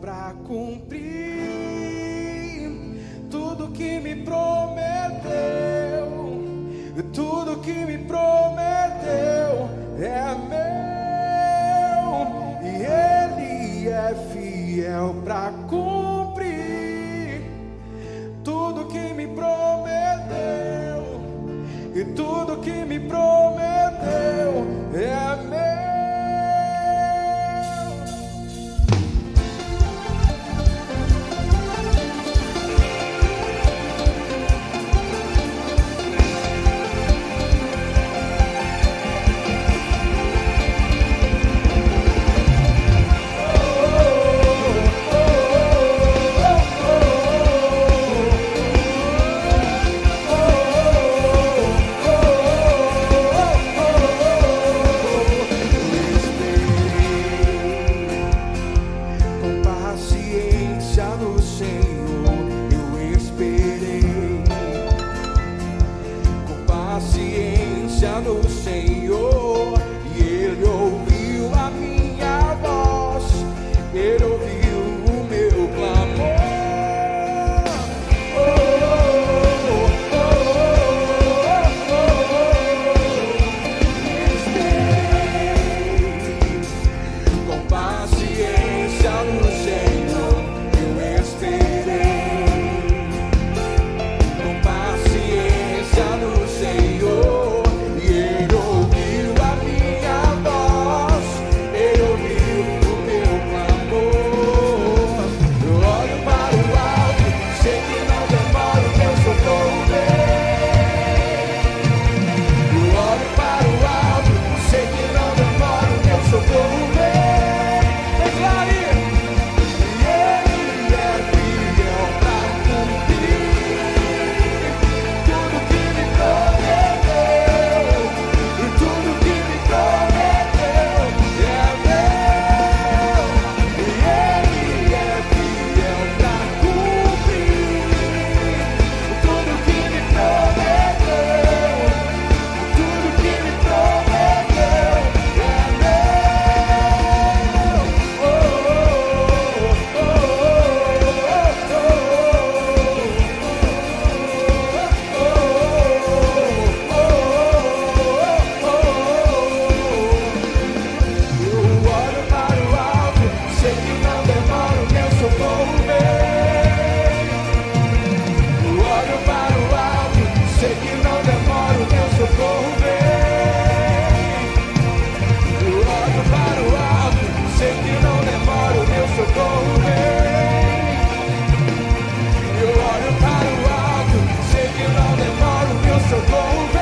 para cumprir. para alto. Sei que não demoro, que eu sou bom.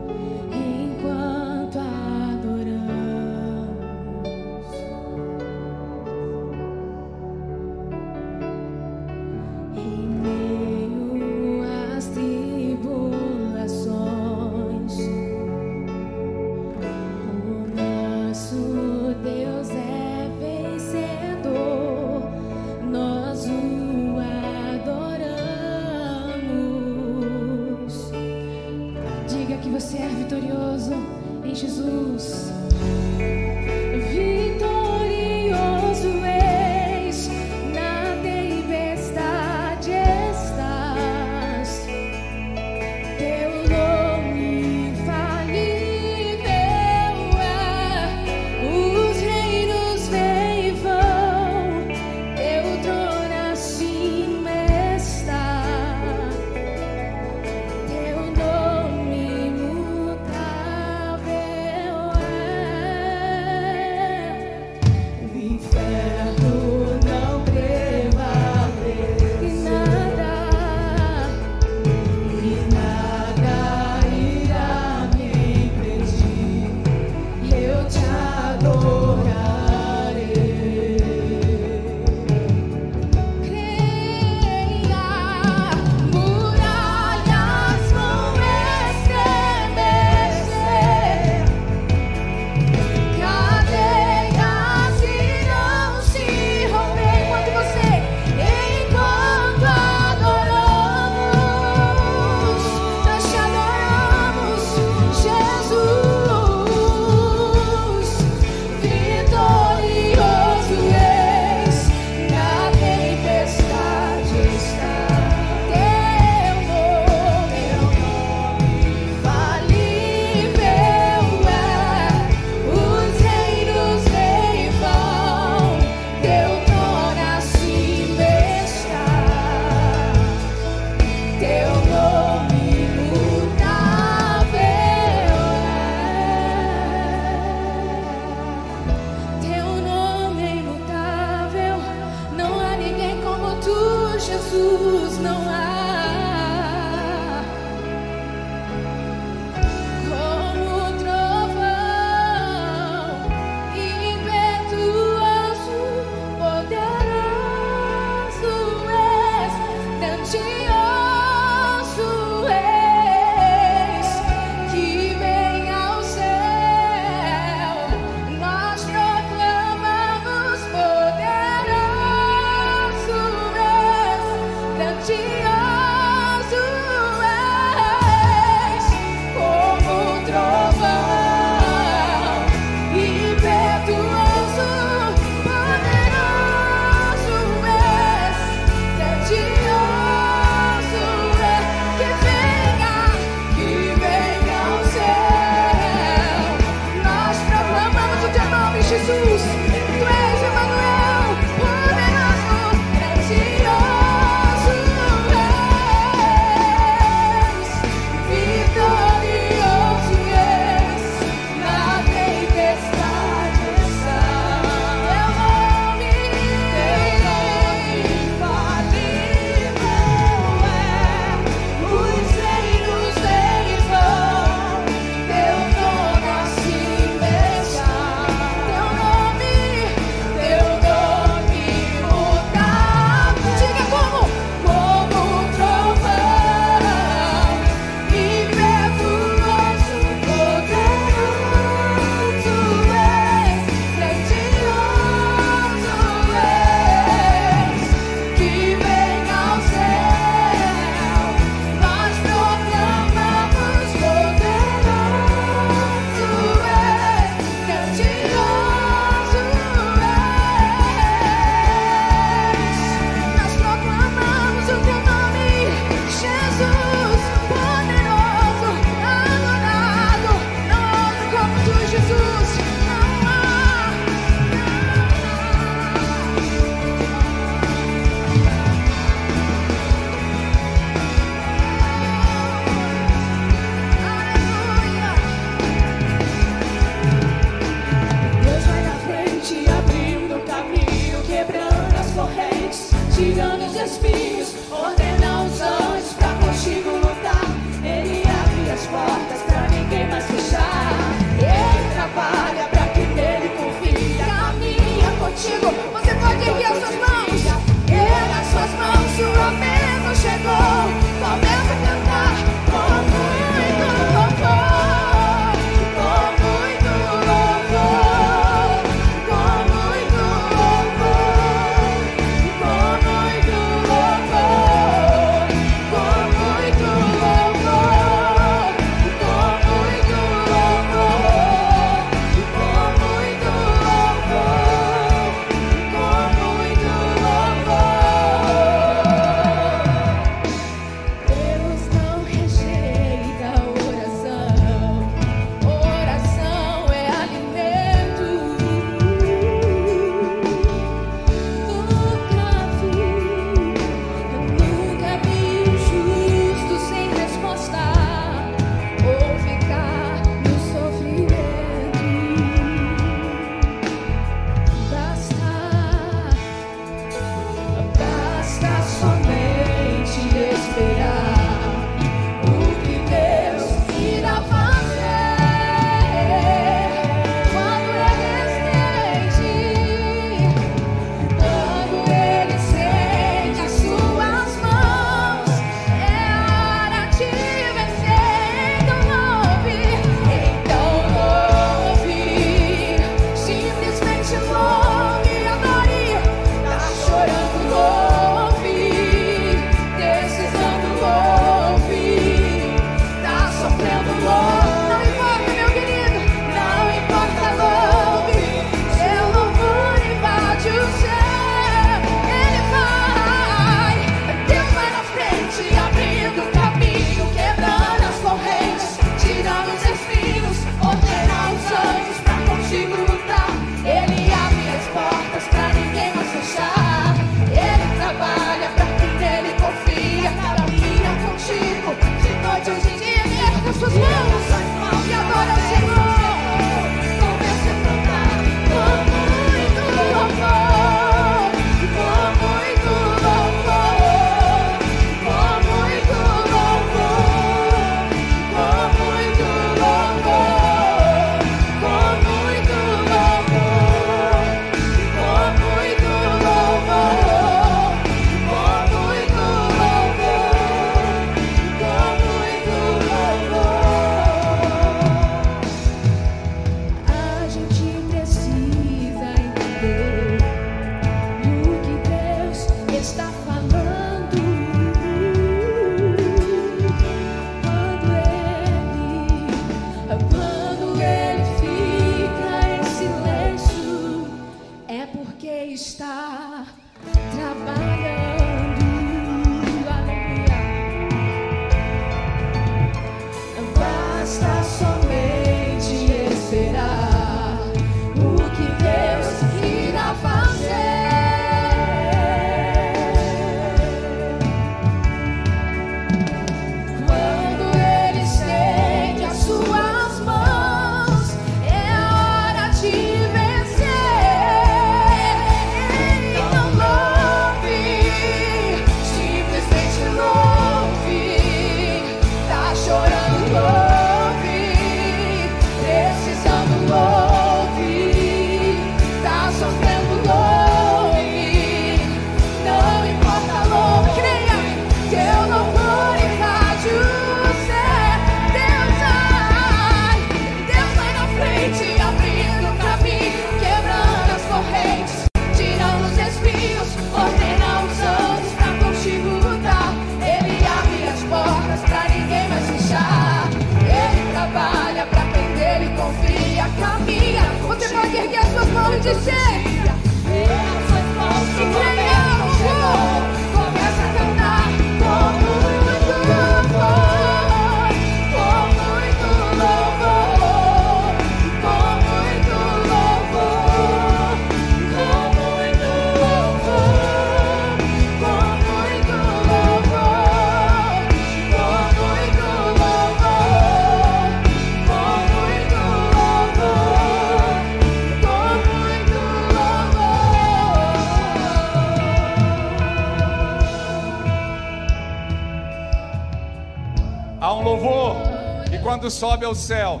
Sobe ao céu,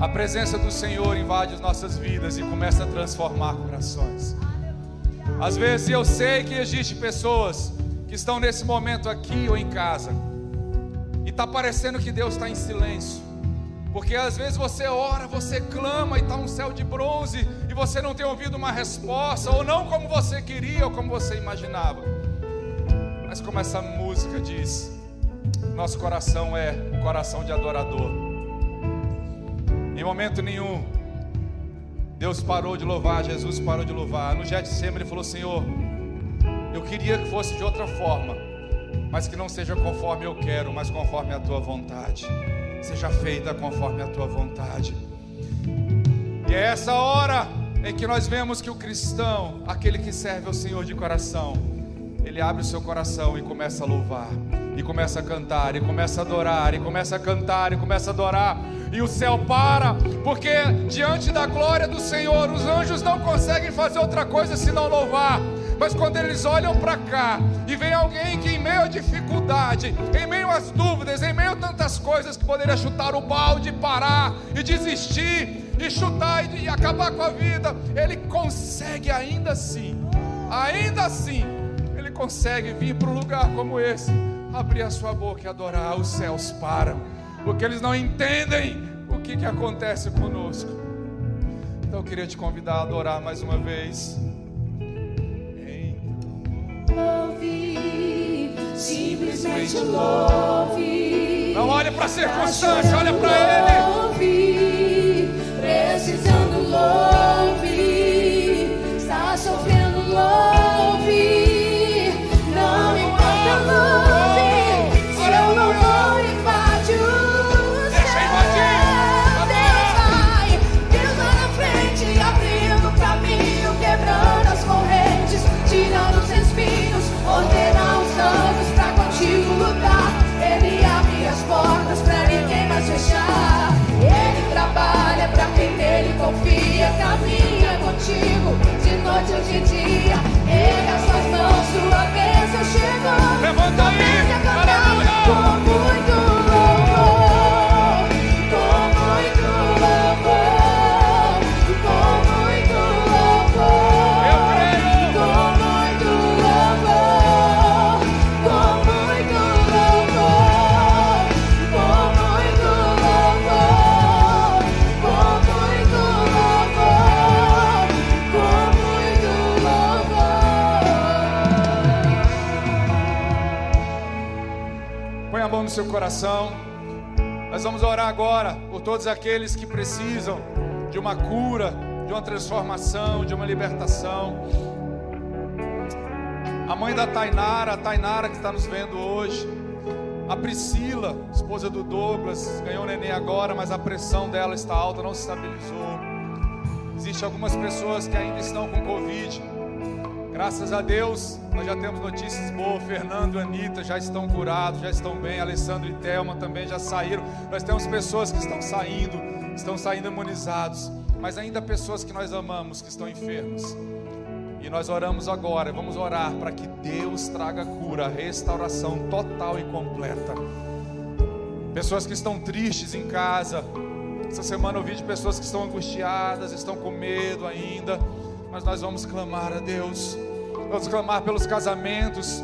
a presença do Senhor invade as nossas vidas e começa a transformar corações. Às vezes eu sei que existe pessoas que estão nesse momento aqui ou em casa e tá parecendo que Deus está em silêncio. Porque às vezes você ora, você clama e está um céu de bronze e você não tem ouvido uma resposta, ou não como você queria ou como você imaginava. Mas como essa música diz, nosso coração é coração de adorador. Em momento nenhum, Deus parou de louvar, Jesus parou de louvar. No Getsemane ele falou: Senhor, eu queria que fosse de outra forma, mas que não seja conforme eu quero, mas conforme a tua vontade. Seja feita conforme a tua vontade. E é essa hora em que nós vemos que o cristão, aquele que serve ao Senhor de coração, ele abre o seu coração e começa a louvar, e começa a cantar, e começa a adorar, e começa a cantar, e começa a adorar, e o céu para, porque diante da glória do Senhor, os anjos não conseguem fazer outra coisa senão louvar. Mas quando eles olham para cá e vem alguém que, em meio à dificuldade, em meio às dúvidas, em meio a tantas coisas que poderia chutar o balde, parar e desistir, e chutar e, e acabar com a vida, ele consegue ainda assim, ainda assim, ele consegue vir para um lugar como esse, abrir a sua boca e adorar, os céus param, porque eles não entendem o que, que acontece conosco. Então eu queria te convidar a adorar mais uma vez. Louve, simplesmente louve. Não olhe para a circunstância, olha para Ele. Louve, precisando louve, nesse dia. Erga suas mãos, sua bênção chegou. Levanta aí, seu coração. Nós vamos orar agora por todos aqueles que precisam de uma cura, de uma transformação, de uma libertação. A mãe da Tainara, a Tainara que está nos vendo hoje. A Priscila, esposa do Douglas, ganhou neném agora, mas a pressão dela está alta, não se estabilizou. Existem algumas pessoas que ainda estão com Covid. Graças a Deus, nós já temos notícias boas. Fernando e Anitta já estão curados, já estão bem. Alessandro e Thelma também já saíram. Nós temos pessoas que estão saindo, estão saindo imunizados. Mas ainda pessoas que nós amamos que estão enfermos. E nós oramos agora, vamos orar para que Deus traga cura, restauração total e completa. Pessoas que estão tristes em casa. Essa semana eu vi de pessoas que estão angustiadas, estão com medo ainda. Mas nós vamos clamar a Deus. Vamos clamar pelos casamentos,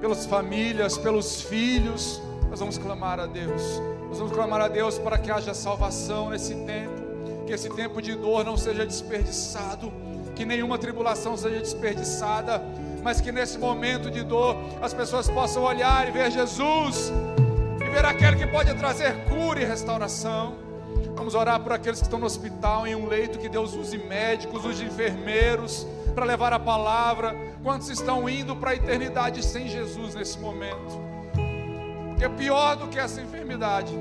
pelas famílias, pelos filhos. Nós vamos clamar a Deus. Nós vamos clamar a Deus para que haja salvação nesse tempo. Que esse tempo de dor não seja desperdiçado. Que nenhuma tribulação seja desperdiçada. Mas que nesse momento de dor as pessoas possam olhar e ver Jesus. E ver aquele que pode trazer cura e restauração. Vamos orar por aqueles que estão no hospital, em um leito, que Deus use médicos, use enfermeiros para levar a palavra. Quantos estão indo para a eternidade sem Jesus nesse momento? Porque pior do que essa enfermidade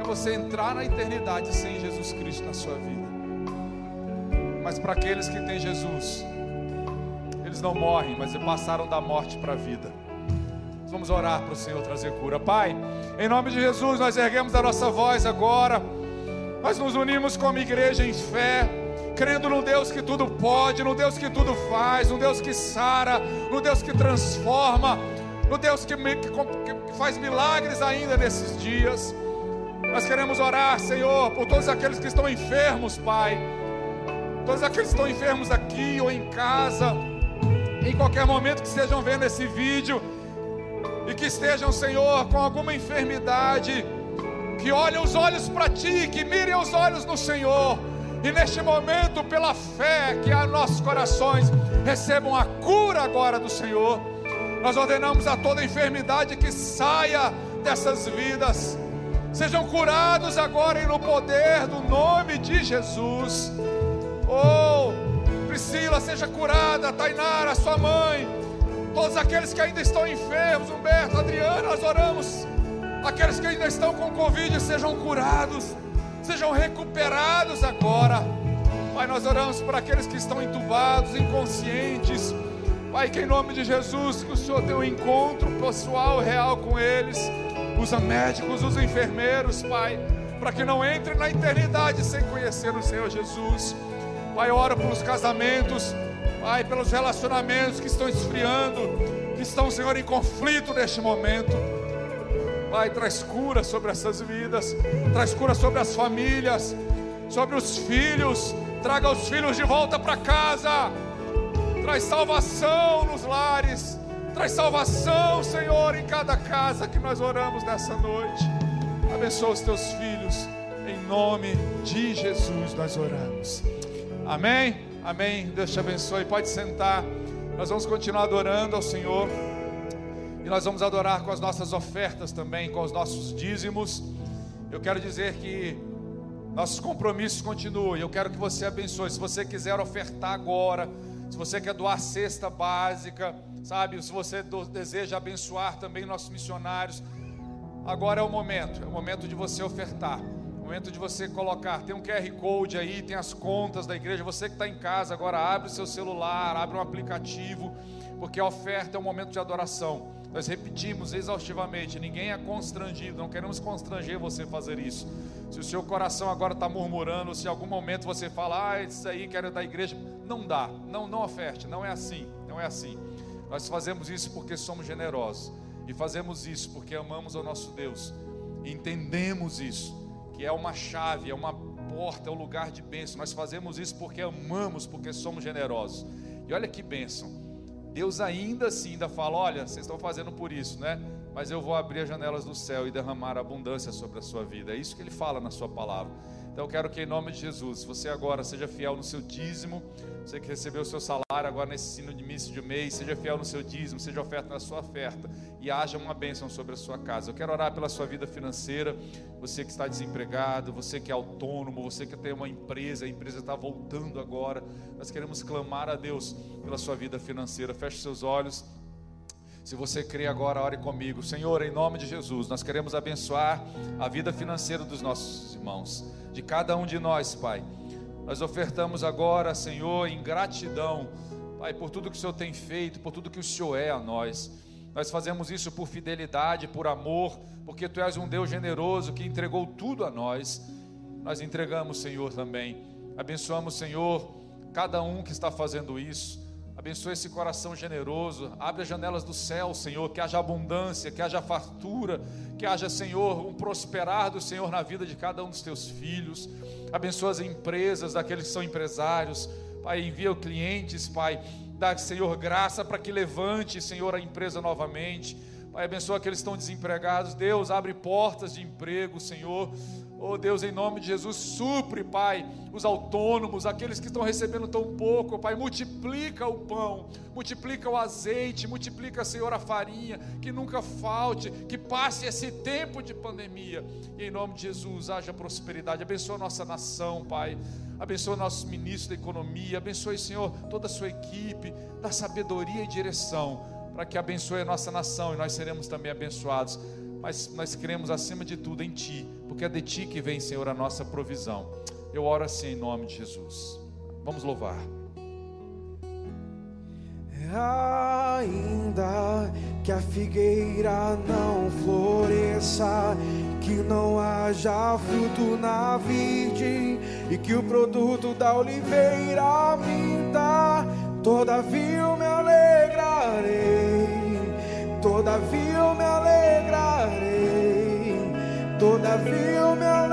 é você entrar na eternidade sem Jesus Cristo na sua vida. Mas para aqueles que têm Jesus, eles não morrem, mas passaram da morte para a vida. Vamos orar para o Senhor trazer cura. Pai, em nome de Jesus, nós erguemos a nossa voz agora. Nós nos unimos como igreja em fé, crendo no Deus que tudo pode, no Deus que tudo faz, no Deus que sara, no Deus que transforma, no Deus que, que- que faz milagres ainda nesses dias. Nós queremos orar, Senhor, por todos aqueles que estão enfermos, Pai. Todos aqueles que estão enfermos aqui ou em casa, em qualquer momento que estejam vendo esse vídeo e que estejam, Senhor, com alguma enfermidade que olhem os olhos para ti, que mirem os olhos no Senhor, e neste momento, pela fé que há em nossos corações, recebam a cura agora do Senhor. Nós ordenamos a toda enfermidade que saia dessas vidas, sejam curados agora e no poder do nome de Jesus. Oh, Priscila, seja curada, Tainara, sua mãe, todos aqueles que ainda estão enfermos, Humberto, Adriana, nós oramos. Aqueles que ainda estão com Covid sejam curados, sejam recuperados agora. Pai, nós oramos para aqueles que estão entubados, inconscientes. Pai, que em nome de Jesus, que o Senhor tenha um encontro pessoal, real com eles. Usa médicos, usa enfermeiros, Pai, para que não entrem na eternidade sem conhecer o Senhor Jesus. Pai, ora pelos casamentos, Pai, pelos relacionamentos que estão esfriando, que estão, Senhor, em conflito neste momento. Pai, traz cura sobre essas vidas, traz cura sobre as famílias, sobre os filhos, traga os filhos de volta para casa, traz salvação nos lares, traz salvação, Senhor, em cada casa que nós oramos nessa noite. Abençoa os teus filhos, em nome de Jesus nós oramos. Amém? Amém. Deus te abençoe. Pode sentar. Nós vamos continuar adorando ao Senhor. Nós vamos adorar com as nossas ofertas também, com os nossos dízimos. Eu quero dizer que nossos compromissos continuam. Eu quero que você abençoe. Se você quiser ofertar agora, se você quer doar cesta básica, sabe? Se você deseja abençoar também nossos missionários, agora é o momento. É o momento de você ofertar. É o momento de você colocar. Tem um QR Code aí, tem as contas da igreja. Você que está em casa agora, abre o seu celular, abre um aplicativo, porque a oferta é um momento de adoração. Nós repetimos exaustivamente, ninguém é constrangido, não queremos constranger você a fazer isso. Se o seu coração agora está murmurando, se em algum momento você fala, ah, isso aí quero da igreja, não dá, não, não oferte, não é assim, não é assim. Nós fazemos isso porque somos generosos e fazemos isso porque amamos ao nosso Deus. Entendemos isso, que é uma chave, é uma porta, é um lugar de bênção. Nós fazemos isso porque amamos, porque somos generosos. E olha que bênção. Deus ainda assim ainda fala: olha, vocês estão fazendo por isso, né? Mas eu vou abrir as janelas do céu e derramar abundância sobre a sua vida. É isso que ele fala na sua palavra. Então eu quero que em nome de Jesus, você agora seja fiel no seu dízimo, você que recebeu o seu salário agora nesse sino de de mês, seja fiel no seu dízimo, seja oferta na sua oferta e haja uma bênção sobre a sua casa. Eu quero orar pela sua vida financeira, você que está desempregado, você que é autônomo, você que tem uma empresa, a empresa está voltando agora. Nós queremos clamar a Deus pela sua vida financeira. Feche seus olhos. Se você crê agora, ore comigo. Senhor, em nome de Jesus, nós queremos abençoar a vida financeira dos nossos irmãos, de cada um de nós, Pai. Nós ofertamos agora, Senhor, em gratidão, Pai, por tudo que o Senhor tem feito, por tudo que o Senhor é a nós. Nós fazemos isso por fidelidade, por amor, porque Tu és um Deus generoso que entregou tudo a nós. Nós entregamos, Senhor, também. Abençoamos, Senhor, cada um que está fazendo isso. Abençoa esse coração generoso. Abre as janelas do céu, Senhor. Que haja abundância, que haja fartura. Que haja, Senhor, um prosperar do Senhor na vida de cada um dos teus filhos. Abençoa as empresas, daqueles que são empresários. Pai, envia clientes, Pai. Dá, Senhor, graça para que levante, Senhor, a empresa novamente. Pai, abençoa aqueles que estão desempregados. Deus, abre portas de emprego, Senhor. Oh Deus, em nome de Jesus, supre, Pai, os autônomos, aqueles que estão recebendo tão pouco, Pai, multiplica o pão, multiplica o azeite, multiplica, Senhor, a farinha, que nunca falte, que passe esse tempo de pandemia. E em nome de Jesus, haja prosperidade. Abençoa a nossa nação, Pai. Abençoa nossos ministros da economia. Abençoe, Senhor, toda a sua equipe, da sabedoria e direção, para que abençoe a nossa nação e nós seremos também abençoados mas nós cremos acima de tudo em Ti, porque é de Ti que vem, Senhor, a nossa provisão. Eu oro assim em nome de Jesus. Vamos louvar. Ainda que a figueira não floresça, que não haja fruto na vide e que o produto da oliveira minta, todavia eu me alegrarei Todavia eu me alegrarei, eu me alegrarei.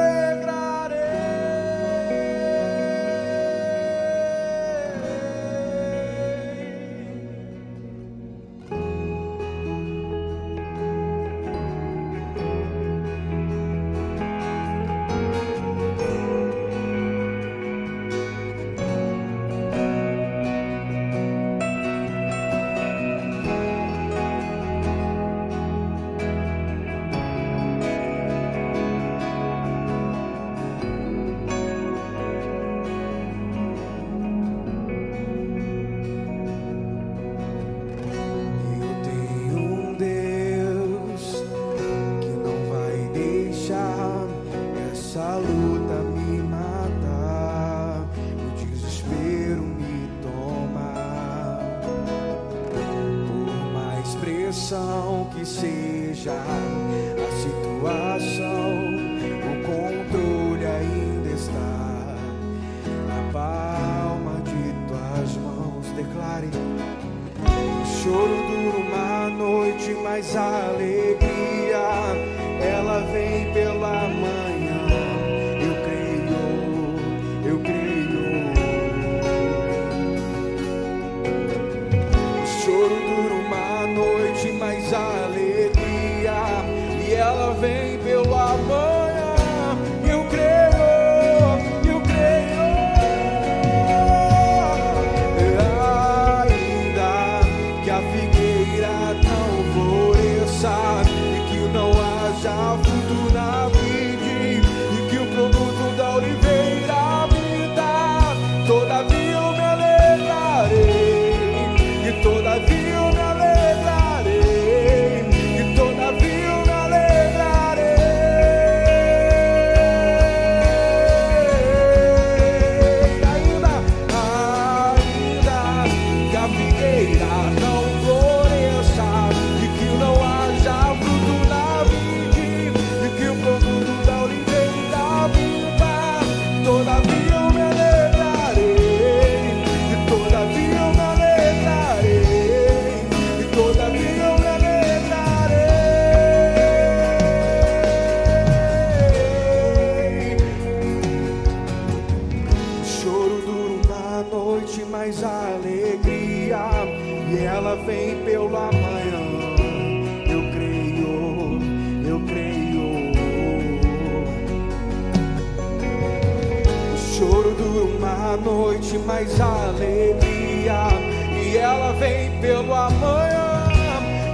Dura uma noite, mas alegria e ela vem pelo amanhã.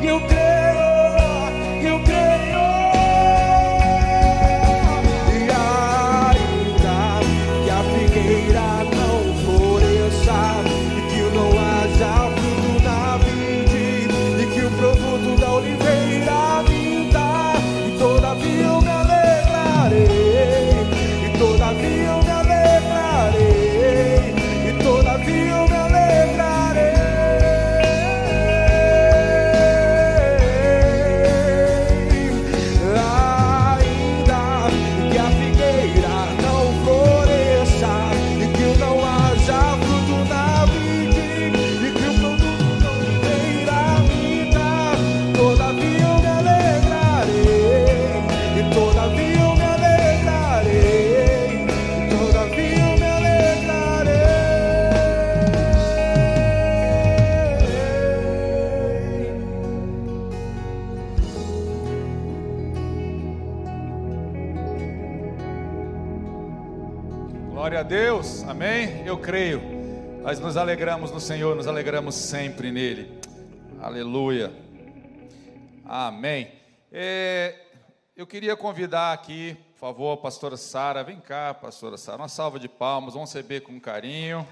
E eu creio, a Deus, amém? Eu creio. Nós nos alegramos no Senhor, nos alegramos sempre nele. Aleluia. Amém. É, eu queria convidar aqui, por favor, a pastora Sara. Vem cá, pastora Sara. Uma salva de palmas, vamos receber com carinho.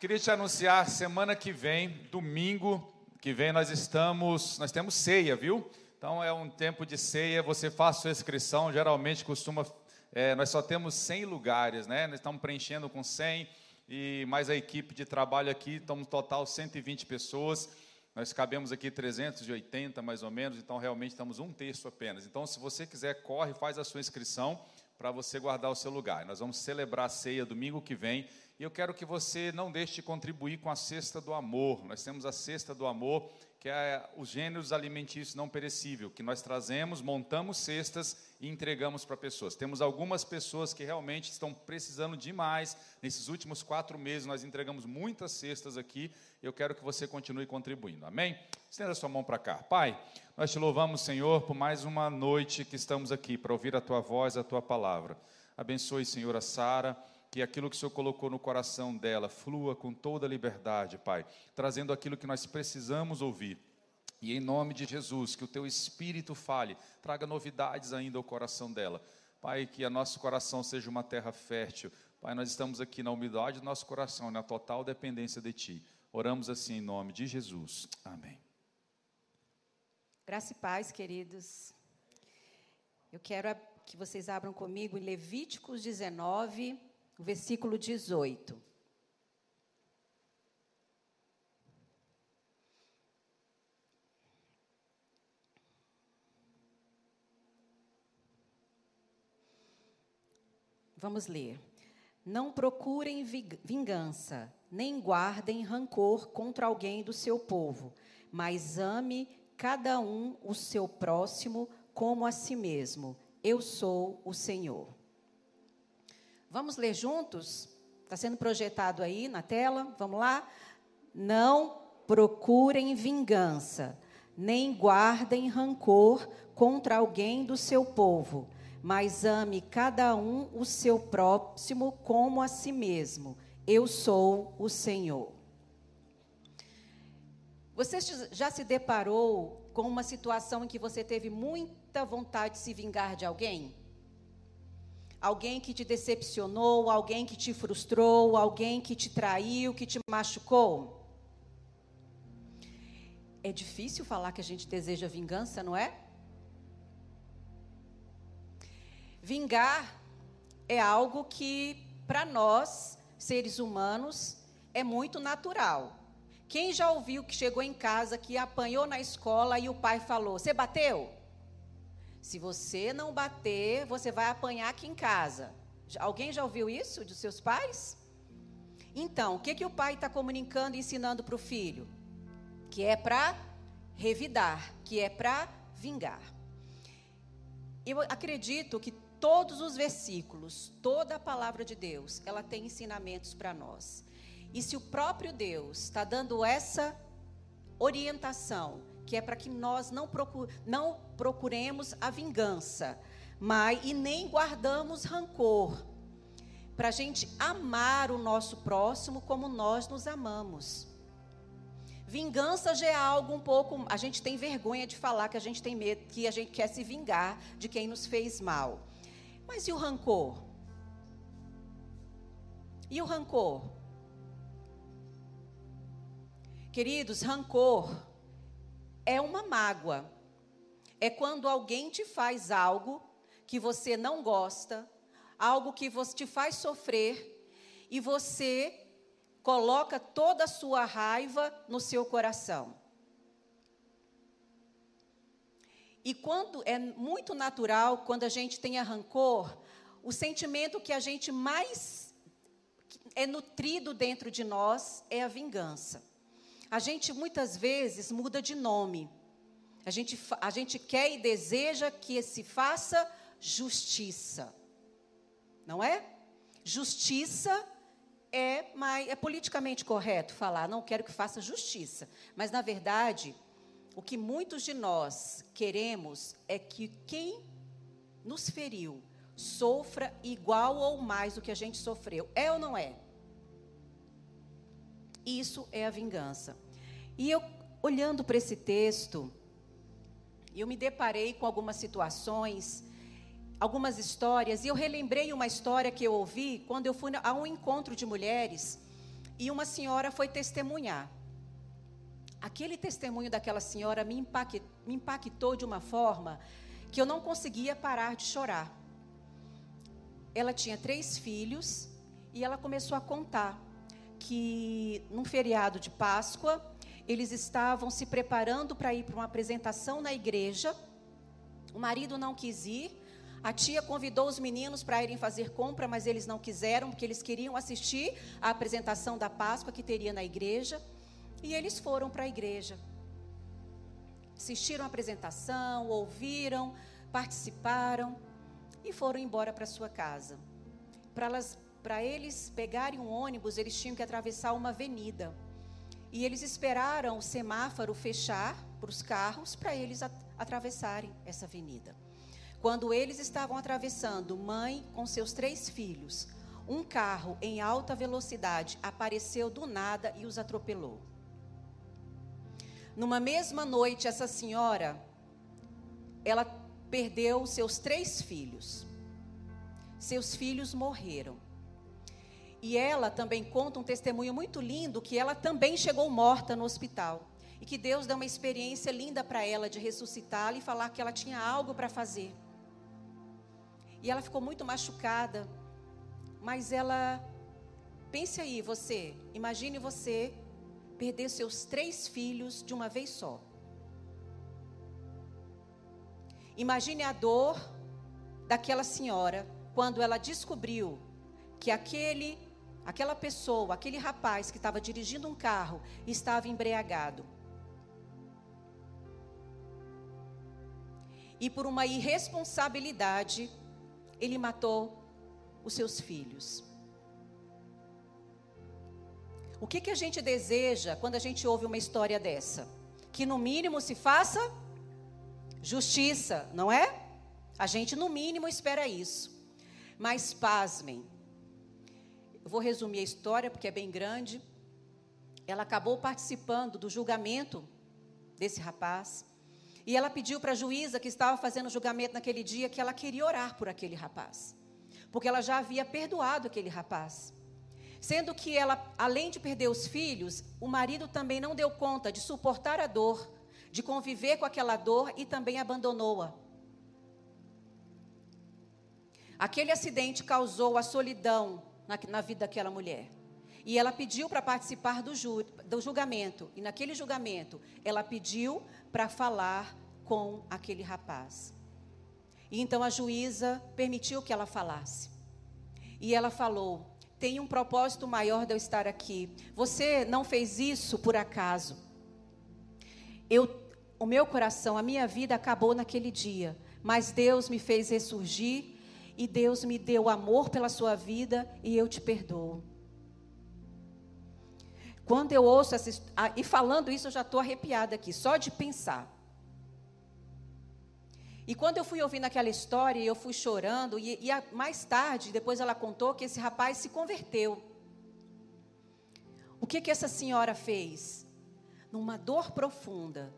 Queria te anunciar, semana que vem, domingo que vem, nós estamos, nós temos ceia, viu? Então é um tempo de ceia, você faz sua inscrição, geralmente costuma, é, nós só temos 100 lugares, né? Nós estamos preenchendo com 100 e mais a equipe de trabalho aqui, estamos total 120 pessoas. Nós cabemos aqui 380 mais ou menos, então realmente estamos um terço apenas. Então, se você quiser, corre, faz a sua inscrição para você guardar o seu lugar. Nós vamos celebrar a ceia domingo que vem e eu quero que você não deixe de contribuir com a cesta do amor. Nós temos a cesta do amor, que é os gêneros alimentícios não perecível, que nós trazemos, montamos cestas e entregamos para pessoas. Temos algumas pessoas que realmente estão precisando demais. Nesses últimos quatro meses, nós entregamos muitas cestas aqui. Eu quero que você continue contribuindo. Amém? Estenda sua mão para cá. Pai, nós te louvamos, Senhor, por mais uma noite que estamos aqui para ouvir a tua voz, a tua palavra. Abençoe, Senhor, a Sara que aquilo que o Senhor colocou no coração dela flua com toda liberdade, Pai, trazendo aquilo que nós precisamos ouvir. E em nome de Jesus, que o teu espírito fale, traga novidades ainda ao coração dela. Pai, que a nosso coração seja uma terra fértil. Pai, nós estamos aqui na humildade do nosso coração, na total dependência de Ti. Oramos assim em nome de Jesus. Amém. Graça e paz, queridos. Eu quero que vocês abram comigo em Levíticos 19, o versículo 18. Vamos ler. Não procurem vi- vingança, nem guardem rancor contra alguém do seu povo, mas ame cada um o seu próximo como a si mesmo. Eu sou o Senhor. Vamos ler juntos? Está sendo projetado aí na tela? Vamos lá? Não procurem vingança, nem guardem rancor contra alguém do seu povo, mas ame cada um o seu próximo como a si mesmo. Eu sou o Senhor. Você já se deparou com uma situação em que você teve muita vontade de se vingar de alguém? Alguém que te decepcionou, alguém que te frustrou, alguém que te traiu, que te machucou? É difícil falar que a gente deseja vingança, não é? Vingar é algo que, para nós, seres humanos, é muito natural. Quem já ouviu que chegou em casa, que apanhou na escola e o pai falou: Você bateu? Se você não bater, você vai apanhar aqui em casa. Alguém já ouviu isso dos seus pais? Então, o que, que o pai está comunicando e ensinando para o filho? Que é para revidar, que é para vingar. Eu acredito que todos os versículos, toda a palavra de Deus, ela tem ensinamentos para nós. E se o próprio Deus está dando essa orientação, que é para que nós não, procu não procuremos a vingança, mas e nem guardamos rancor, para a gente amar o nosso próximo como nós nos amamos. Vingança já é algo um pouco. A gente tem vergonha de falar que a gente tem medo, que a gente quer se vingar de quem nos fez mal. Mas e o rancor? E o rancor? Queridos, rancor é uma mágoa. É quando alguém te faz algo que você não gosta, algo que te faz sofrer, e você coloca toda a sua raiva no seu coração. E quando é muito natural, quando a gente tem rancor, o sentimento que a gente mais é nutrido dentro de nós é a vingança. A gente muitas vezes muda de nome. A gente, a gente quer e deseja que se faça justiça. Não é? Justiça é, mas é politicamente correto falar, não quero que faça justiça. Mas, na verdade, o que muitos de nós queremos é que quem nos feriu sofra igual ou mais do que a gente sofreu. É ou não é? Isso é a vingança. E eu, olhando para esse texto, eu me deparei com algumas situações algumas histórias, e eu relembrei uma história que eu ouvi quando eu fui a um encontro de mulheres e uma senhora foi testemunhar. Aquele testemunho daquela senhora me impactou, me impactou de uma forma que eu não conseguia parar de chorar. Ela tinha três filhos e ela começou a contar que num feriado de Páscoa eles estavam se preparando para ir para uma apresentação na igreja. O marido não quis ir a tia convidou os meninos para irem fazer compra, mas eles não quiseram, porque eles queriam assistir à apresentação da Páscoa que teria na igreja. E eles foram para a igreja. Assistiram a apresentação, ouviram, participaram e foram embora para sua casa. Para eles pegarem um ônibus, eles tinham que atravessar uma avenida. E eles esperaram o semáforo fechar para os carros para eles atravessarem essa avenida. Quando eles estavam atravessando, mãe com seus três filhos, um carro em alta velocidade apareceu do nada e os atropelou. Numa mesma noite, essa senhora, ela perdeu seus três filhos. Seus filhos morreram. E ela também conta um testemunho muito lindo que ela também chegou morta no hospital. E que Deus deu uma experiência linda para ela de ressuscitá-la e falar que ela tinha algo para fazer. E ela ficou muito machucada. Mas ela. Pense aí, você. Imagine você perder seus três filhos de uma vez só. Imagine a dor daquela senhora quando ela descobriu que aquele, aquela pessoa, aquele rapaz que estava dirigindo um carro estava embriagado. E por uma irresponsabilidade, ele matou os seus filhos. O que, que a gente deseja quando a gente ouve uma história dessa? Que no mínimo se faça justiça, não é? A gente no mínimo espera isso. Mas pasmem. Eu vou resumir a história porque é bem grande. Ela acabou participando do julgamento desse rapaz. E ela pediu para a juíza que estava fazendo o julgamento naquele dia que ela queria orar por aquele rapaz. Porque ela já havia perdoado aquele rapaz. Sendo que ela, além de perder os filhos, o marido também não deu conta de suportar a dor, de conviver com aquela dor e também abandonou-a. Aquele acidente causou a solidão na, na vida daquela mulher. E ela pediu para participar do, ju, do julgamento. E naquele julgamento, ela pediu para falar com aquele rapaz. E então a juíza permitiu que ela falasse. E ela falou: tem um propósito maior de eu estar aqui. Você não fez isso por acaso. Eu, o meu coração, a minha vida acabou naquele dia, mas Deus me fez ressurgir e Deus me deu amor pela sua vida e eu te perdoo. Quando eu ouço essa e falando isso, eu já estou arrepiada aqui, só de pensar. E quando eu fui ouvindo aquela história, eu fui chorando, e, e a, mais tarde, depois ela contou que esse rapaz se converteu. O que, que essa senhora fez? Numa dor profunda,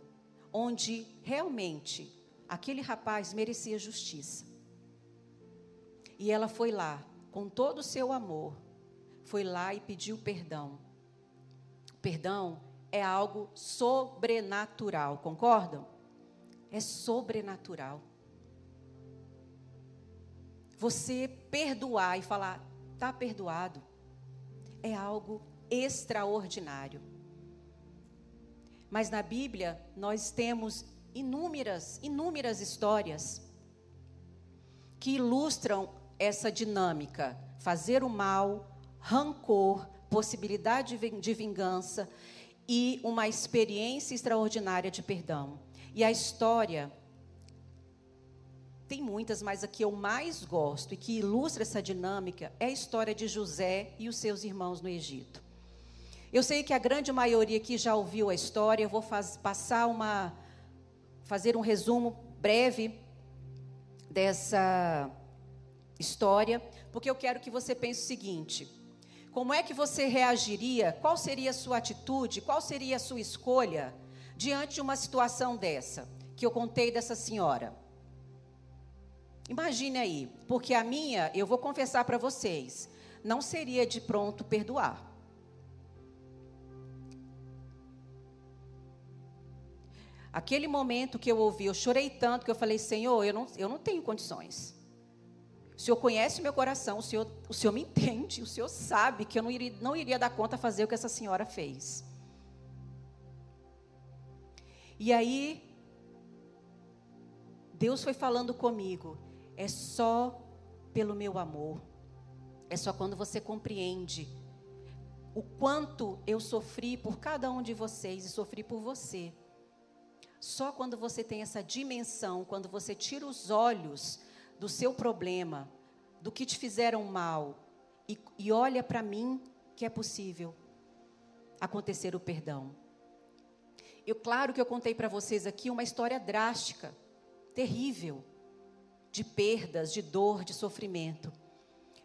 onde realmente aquele rapaz merecia justiça. E ela foi lá, com todo o seu amor, foi lá e pediu perdão. Perdão é algo sobrenatural, concordam? É sobrenatural. Você perdoar e falar, está perdoado, é algo extraordinário. Mas na Bíblia nós temos inúmeras, inúmeras histórias que ilustram essa dinâmica: fazer o mal, rancor, possibilidade de vingança e uma experiência extraordinária de perdão. E a história tem muitas, mas a que eu mais gosto e que ilustra essa dinâmica é a história de José e os seus irmãos no Egito. Eu sei que a grande maioria aqui já ouviu a história, eu vou faz, passar uma fazer um resumo breve dessa história, porque eu quero que você pense o seguinte: como é que você reagiria? Qual seria a sua atitude? Qual seria a sua escolha diante de uma situação dessa que eu contei dessa senhora? Imagine aí, porque a minha, eu vou confessar para vocês, não seria de pronto perdoar. Aquele momento que eu ouvi, eu chorei tanto que eu falei, Senhor, eu não, eu não tenho condições. O Senhor conhece meu coração, o Senhor, o Senhor me entende, o Senhor sabe que eu não iria, não iria dar conta fazer o que essa senhora fez. E aí, Deus foi falando comigo, é só pelo meu amor, é só quando você compreende o quanto eu sofri por cada um de vocês e sofri por você. Só quando você tem essa dimensão, quando você tira os olhos do seu problema, do que te fizeram mal, e, e olha para mim, que é possível acontecer o perdão. Eu, claro que eu contei para vocês aqui uma história drástica, terrível, de perdas, de dor, de sofrimento.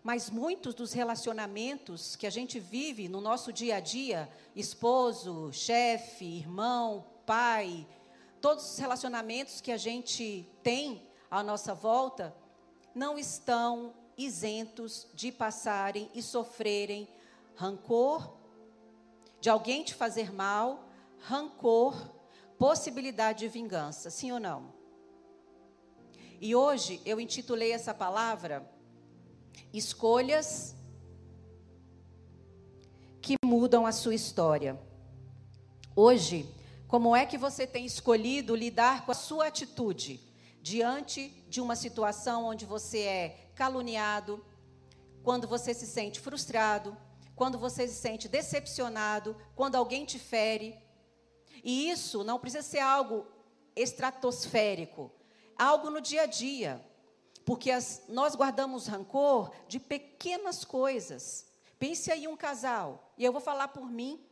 Mas muitos dos relacionamentos que a gente vive no nosso dia a dia, esposo, chefe, irmão, pai, todos os relacionamentos que a gente tem à nossa volta não estão isentos de passarem e sofrerem rancor, de alguém te fazer mal, rancor, possibilidade de vingança, sim ou não? E hoje eu intitulei essa palavra Escolhas que mudam a sua história. Hoje como é que você tem escolhido lidar com a sua atitude diante de uma situação onde você é caluniado, quando você se sente frustrado, quando você se sente decepcionado, quando alguém te fere? E isso não precisa ser algo estratosférico, algo no dia a dia. Porque as, nós guardamos rancor de pequenas coisas. Pense aí um casal, e eu vou falar por mim.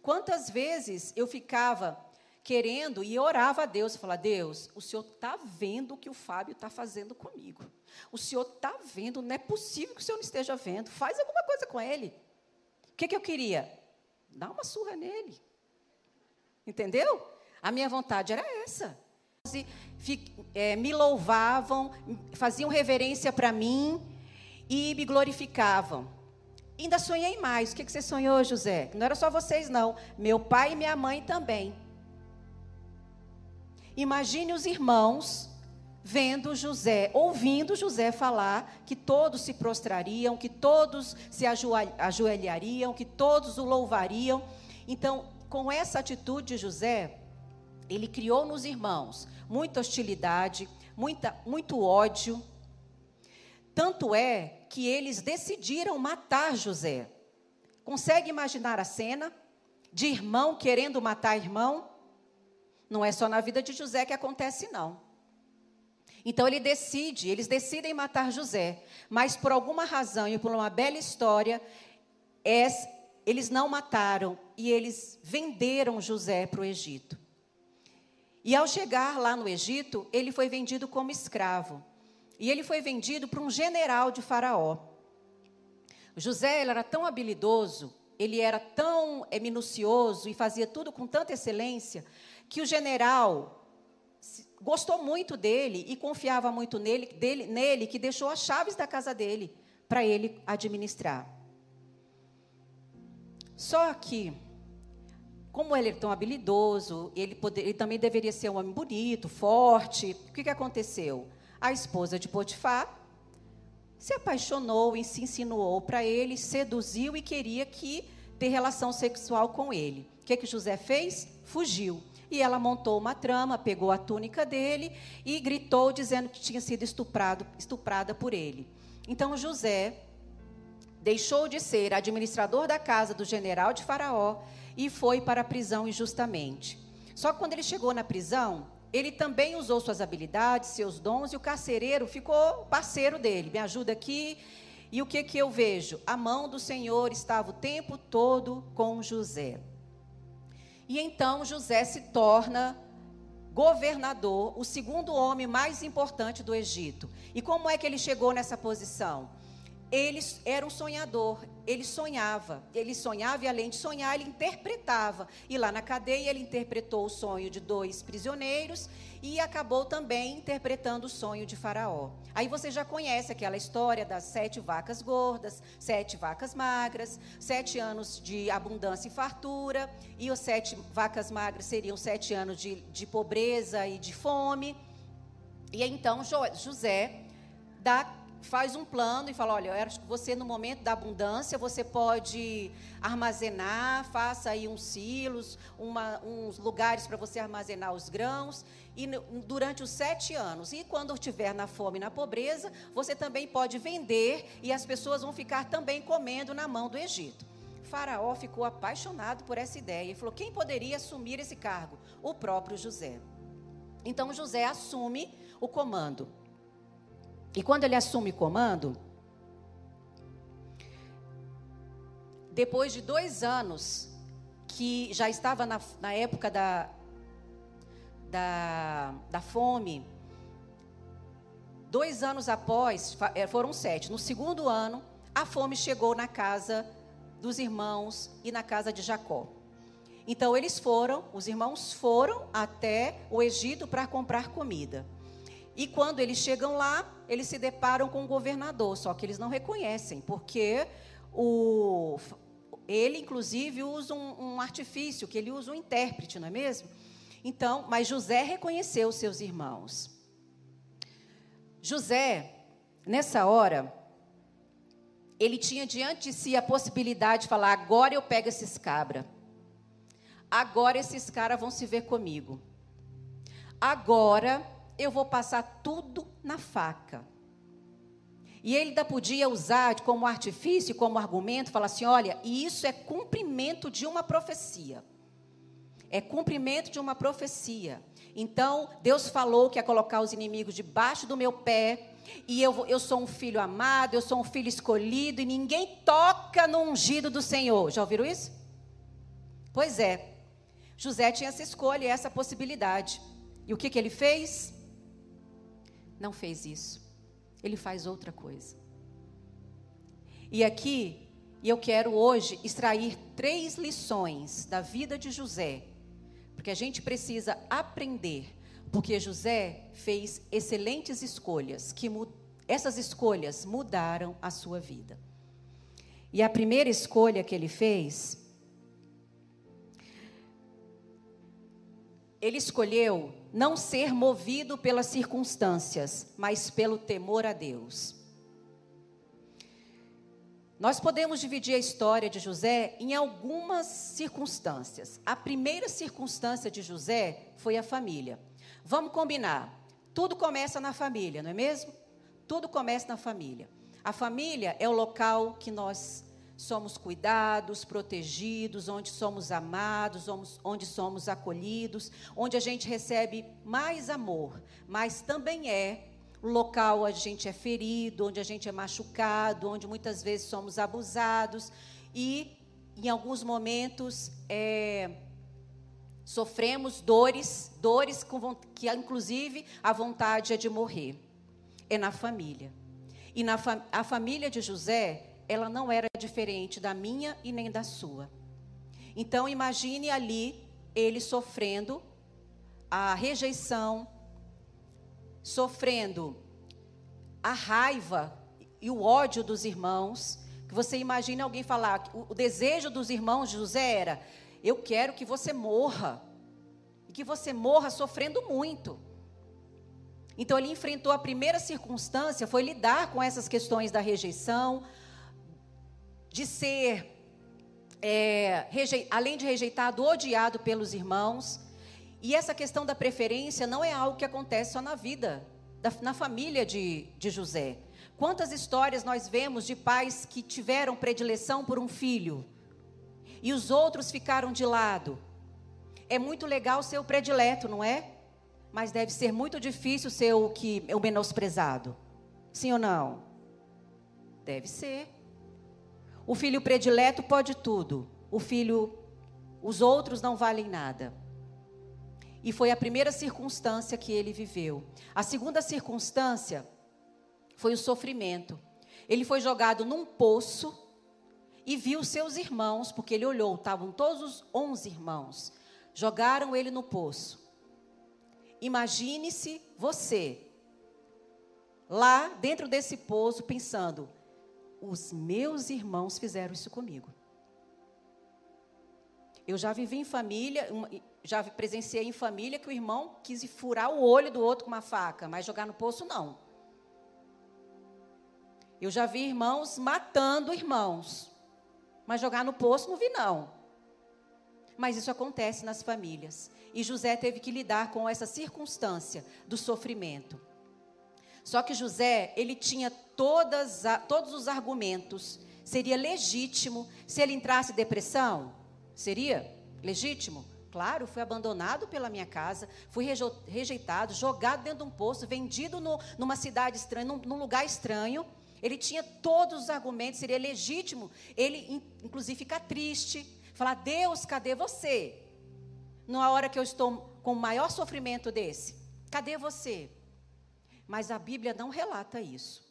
Quantas vezes eu ficava querendo e orava a Deus, falar: Deus, o Senhor está vendo o que o Fábio está fazendo comigo. O Senhor está vendo, não é possível que o Senhor não esteja vendo. Faz alguma coisa com ele. O que, que eu queria? Dar uma surra nele. Entendeu? A minha vontade era essa. É, me louvavam, faziam reverência para mim e me glorificavam. Ainda sonhei mais. O que, você sonhou, José? Não era só vocês, não. Meu pai e minha mãe também. Imagine os irmãos vendo José, ouvindo José falar que todos se prostrariam, que todos se ajoelhariam, que todos o louvariam. Então, com essa atitude de José, ele criou nos irmãos muita hostilidade, muita, muito ódio. Tanto é que eles decidiram matar José. Consegue imaginar a cena de irmão querendo matar irmão? Não é só na vida de José que acontece, não. Então ele decide, eles decidem matar José, mas por alguma razão e por uma bela história, eles não mataram e eles venderam José para o Egito. E ao chegar lá no Egito, ele foi vendido como escravo. E ele foi vendido para um general de Faraó. José ele era tão habilidoso, ele era tão é, minucioso e fazia tudo com tanta excelência, que o general gostou muito dele e confiava muito nele, dele, nele que deixou as chaves da casa dele para ele administrar. Só que, como ele é tão habilidoso, ele, poder, ele também deveria ser um homem bonito, forte. O que, que aconteceu? A esposa de Potifar se apaixonou e se insinuou para ele, seduziu e queria que ter relação sexual com ele. O que, que José fez? Fugiu. E ela montou uma trama, pegou a túnica dele e gritou dizendo que tinha sido estuprado, estuprada por ele. Então José deixou de ser administrador da casa do general de Faraó e foi para a prisão injustamente. Só que quando ele chegou na prisão, ele também usou suas habilidades, seus dons, e o carcereiro ficou parceiro dele. Me ajuda aqui. E o que, que eu vejo? A mão do Senhor estava o tempo todo com José. E então José se torna governador, o segundo homem mais importante do Egito. E como é que ele chegou nessa posição? Ele era um sonhador, ele sonhava, ele sonhava e além de sonhar, ele interpretava. E lá na cadeia ele interpretou o sonho de dois prisioneiros e acabou também interpretando o sonho de Faraó. Aí você já conhece aquela história das sete vacas gordas, sete vacas magras, sete anos de abundância e fartura, e os sete vacas magras seriam sete anos de, de pobreza e de fome. E então José dá faz um plano e fala: olha, você, no momento da abundância, você pode armazenar, faça aí uns silos, uma, uns lugares para você armazenar os grãos, e durante os sete anos. E quando estiver na fome e na pobreza, você também pode vender, e as pessoas vão ficar também comendo na mão do Egito. Faraó ficou apaixonado por essa ideia e falou: quem poderia assumir esse cargo? O próprio José. Então José assume o comando. E quando ele assume comando, depois de dois anos, que já estava na, na época da, da, da fome, dois anos após, é, foram sete, no segundo ano, a fome chegou na casa dos irmãos e na casa de Jacó. Então eles foram, os irmãos foram até o Egito para comprar comida. E quando eles chegam lá, eles se deparam com o governador, só que eles não reconhecem, porque o, ele, inclusive, usa um, um artifício, que ele usa um intérprete, não é mesmo? Então, mas José reconheceu os seus irmãos. José, nessa hora, ele tinha diante de si a possibilidade de falar: agora eu pego esses cabra. Agora esses caras vão se ver comigo. Agora eu vou passar tudo na faca. E ele ainda podia usar como artifício, como argumento, falar assim: olha, isso é cumprimento de uma profecia. É cumprimento de uma profecia. Então, Deus falou que ia colocar os inimigos debaixo do meu pé. E eu, eu sou um filho amado, eu sou um filho escolhido, e ninguém toca no ungido do Senhor. Já ouviram isso? Pois é. José tinha essa escolha, essa possibilidade. E o que, que ele fez? não fez isso. Ele faz outra coisa. E aqui, eu quero hoje extrair três lições da vida de José, porque a gente precisa aprender, porque José fez excelentes escolhas, que essas escolhas mudaram a sua vida. E a primeira escolha que ele fez, ele escolheu não ser movido pelas circunstâncias, mas pelo temor a Deus. Nós podemos dividir a história de José em algumas circunstâncias. A primeira circunstância de José foi a família. Vamos combinar. Tudo começa na família, não é mesmo? Tudo começa na família. A família é o local que nós somos cuidados, protegidos, onde somos amados, onde somos acolhidos, onde a gente recebe mais amor, mas também é local onde a gente é ferido, onde a gente é machucado, onde muitas vezes somos abusados e, em alguns momentos, é, Sofremos dores, dores com, que inclusive a vontade é de morrer. É na família. E na a família de José, ela não era diferente da minha e nem da sua. Então imagine ali ele sofrendo a rejeição, sofrendo a raiva e o ódio dos irmãos. Que você imagine alguém falar, o, desejo dos irmãos de José era: eu quero que você morra. E que você morra sofrendo muito. Então ele enfrentou a primeira circunstância, foi lidar com essas questões da rejeição, de ser, é, além de rejeitado, odiado pelos irmãos. E essa questão da preferência não é algo que acontece só na vida, da, na família de, de José. Quantas histórias nós vemos de pais que tiveram predileção por um filho e os outros ficaram de lado? É muito legal ser o predileto, não é? Mas deve ser muito difícil ser o que o menosprezado. Sim ou não? Deve ser. O filho predileto pode tudo. O filho, os outros não valem nada. E foi a primeira circunstância que ele viveu. A segunda circunstância foi o sofrimento. Ele foi jogado num poço e viu seus irmãos, porque ele olhou, estavam todos os onze irmãos. Jogaram ele no poço. Imagine-se você, lá dentro desse poço, pensando: os meus irmãos fizeram isso comigo. Eu já vivi em família, já presenciei em família que o irmão quis furar o olho do outro com uma faca, mas jogar no poço não. Eu já vi irmãos matando irmãos, mas jogar no poço não vi não. Mas isso acontece nas famílias. E José teve que lidar com essa circunstância do sofrimento. Só que José, ele tinha todas, todos os argumentos. Seria legítimo se ele entrasse em depressão? Seria legítimo? Claro, fui abandonado pela minha casa, fui rejeitado, jogado dentro de um poço, vendido no, numa cidade estranha, num, num lugar estranho. Ele tinha todos os argumentos, seria legítimo ele, inclusive, ficar triste, falar: Deus, cadê você? Numa hora que eu estou com o maior sofrimento desse, cadê você? Mas a Bíblia não relata isso.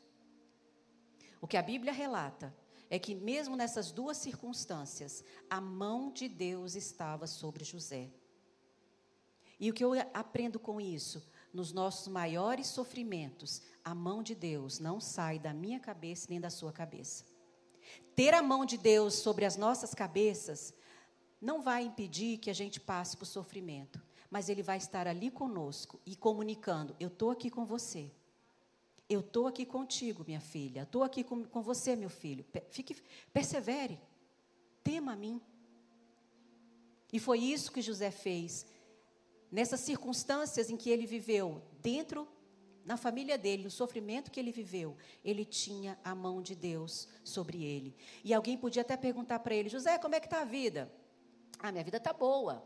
O que a Bíblia relata é que, mesmo nessas duas circunstâncias, a mão de Deus estava sobre José. E o que eu aprendo com isso? Nos nossos maiores sofrimentos, a mão de Deus não sai da minha cabeça nem da sua cabeça. Ter a mão de Deus sobre as nossas cabeças não vai impedir que a gente passe por sofrimento mas Ele vai estar ali conosco e comunicando: Eu estou aqui com você. Eu estou aqui contigo, minha filha. Estou aqui com, com você, meu filho. Fique, persevere. Tema a mim. E foi isso que José fez. Nessas circunstâncias em que ele viveu, dentro, na família dele, no sofrimento que ele viveu, ele tinha a mão de Deus sobre ele. E alguém podia até perguntar para ele: José, como é que está a vida? Ah, minha vida está boa.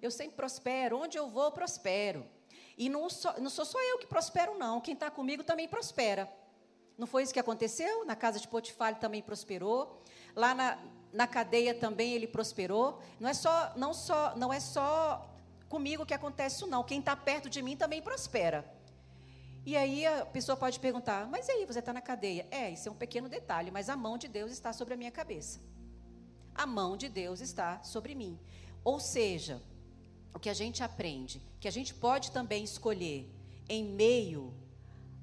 Eu sempre prospero. Onde eu vou, prospero. E não sou, não sou só eu que prospero, não. Quem está comigo também prospera. Não foi isso que aconteceu? Na casa de Potifar ele também prosperou. Lá na, na cadeia também ele prosperou. Não é só, não só, não é só comigo que acontece isso, não. Quem está perto de mim também prospera. E aí a pessoa pode perguntar: mas aí, você está na cadeia? É, isso é um pequeno detalhe, mas a mão de Deus está sobre a minha cabeça. A mão de Deus está sobre mim. Ou seja, o que a gente aprende, que a gente pode também escolher em meio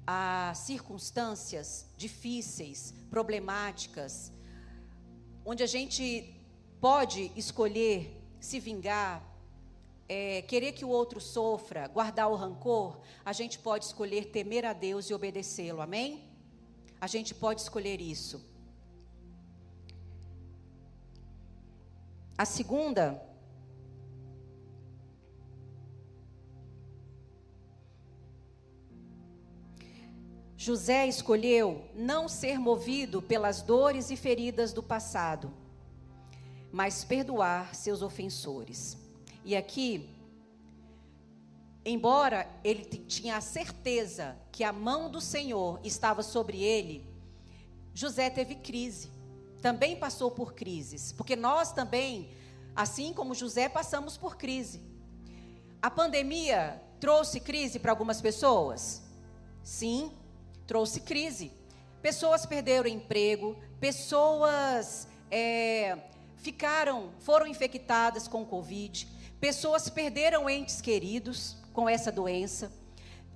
a circunstâncias difíceis, problemáticas, onde a gente pode escolher se vingar, é, querer que o outro sofra, guardar o rancor, a gente pode escolher temer a Deus e obedecê-lo, amém? A gente pode escolher isso. A segunda José escolheu não ser movido pelas dores e feridas do passado, mas perdoar seus ofensores. E aqui, embora ele tinha a certeza que a mão do Senhor estava sobre ele, José teve crise. Também passou por crises, porque nós também, assim como José, passamos por crise. A pandemia trouxe crise para algumas pessoas? Sim, trouxe crise. Pessoas perderam emprego, pessoas é, ficaram, foram infectadas com Covid, pessoas perderam entes queridos com essa doença.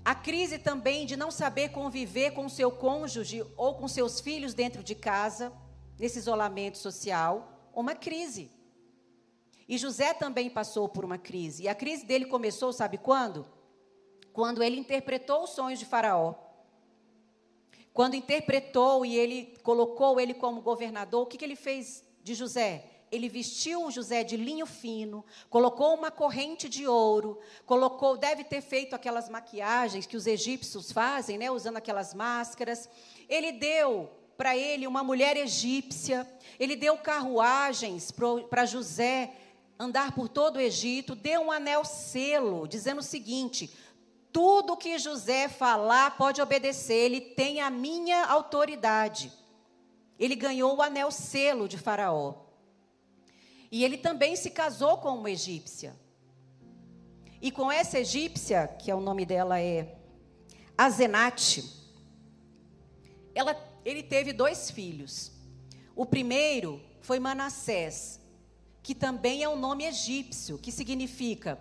A crise também de não saber conviver com seu cônjuge ou com seus filhos dentro de casa, nesse isolamento social, uma crise. E José também passou por uma crise. E a crise dele começou, sabe quando? Quando ele interpretou os sonhos de Faraó. Quando interpretou e ele colocou ele como governador, o que, que ele fez de José? Ele vestiu José de linho fino, colocou uma corrente de ouro, colocou, deve ter feito aquelas maquiagens que os egípcios fazem, né, usando aquelas máscaras. Ele deu para ele uma mulher egípcia, ele deu carruagens para José andar por todo o Egito, deu um anel selo, dizendo o seguinte: tudo que José falar pode obedecer, ele tem a minha autoridade. Ele ganhou o anel selo de Faraó. E ele também se casou com uma egípcia. E com essa egípcia, que é o nome dela é Azenate, ela, ele teve dois filhos. O primeiro foi Manassés, que também é um nome egípcio, que significa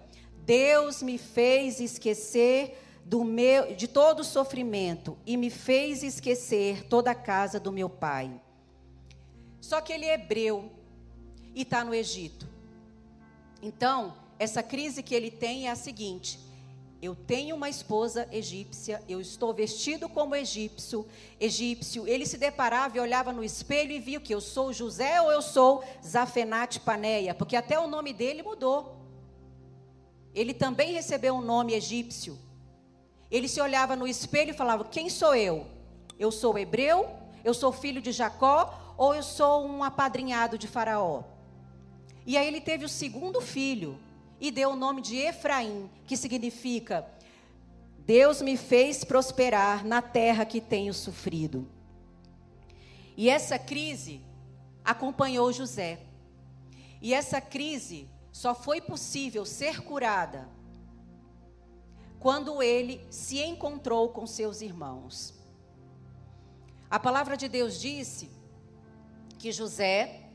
Deus me fez esquecer do meu, de todo o sofrimento e me fez esquecer toda a casa do meu pai. Só que ele é hebreu e está no Egito. Então, essa crise que ele tem é a seguinte: eu tenho uma esposa egípcia, eu estou vestido como egípcio, egípcio. Ele se deparava e olhava no espelho e via que eu sou José ou eu sou Zafenate Paneia, porque até o nome dele mudou ele também recebeu um nome egípcio. Ele se olhava no espelho e falava: Quem sou eu? Eu sou hebreu? Eu sou filho de Jacó? Ou eu sou um apadrinhado de Faraó? E aí ele teve o segundo filho e deu o nome de Efraim, que significa: Deus me fez prosperar na terra que tenho sofrido. E essa crise acompanhou José. E essa crise só foi possível ser curada quando ele se encontrou com seus irmãos. A palavra de Deus disse que José,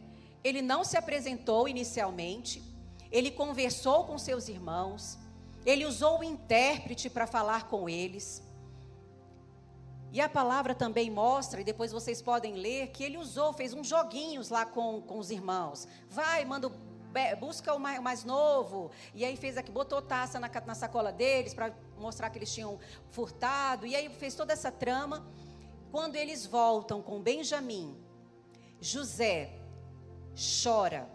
ele não se apresentou inicialmente, ele conversou com seus irmãos, ele usou o intérprete para falar com eles. E a palavra também mostra, e depois vocês podem ler, que ele usou, fez uns joguinhos lá com, com os irmãos. Vai, manda busca o mais, o mais, novo. E aí fez aqui, botou taça na, na sacola deles para mostrar que eles tinham furtado. E aí fez toda essa trama. Quando eles voltam com Benjamim, José chora.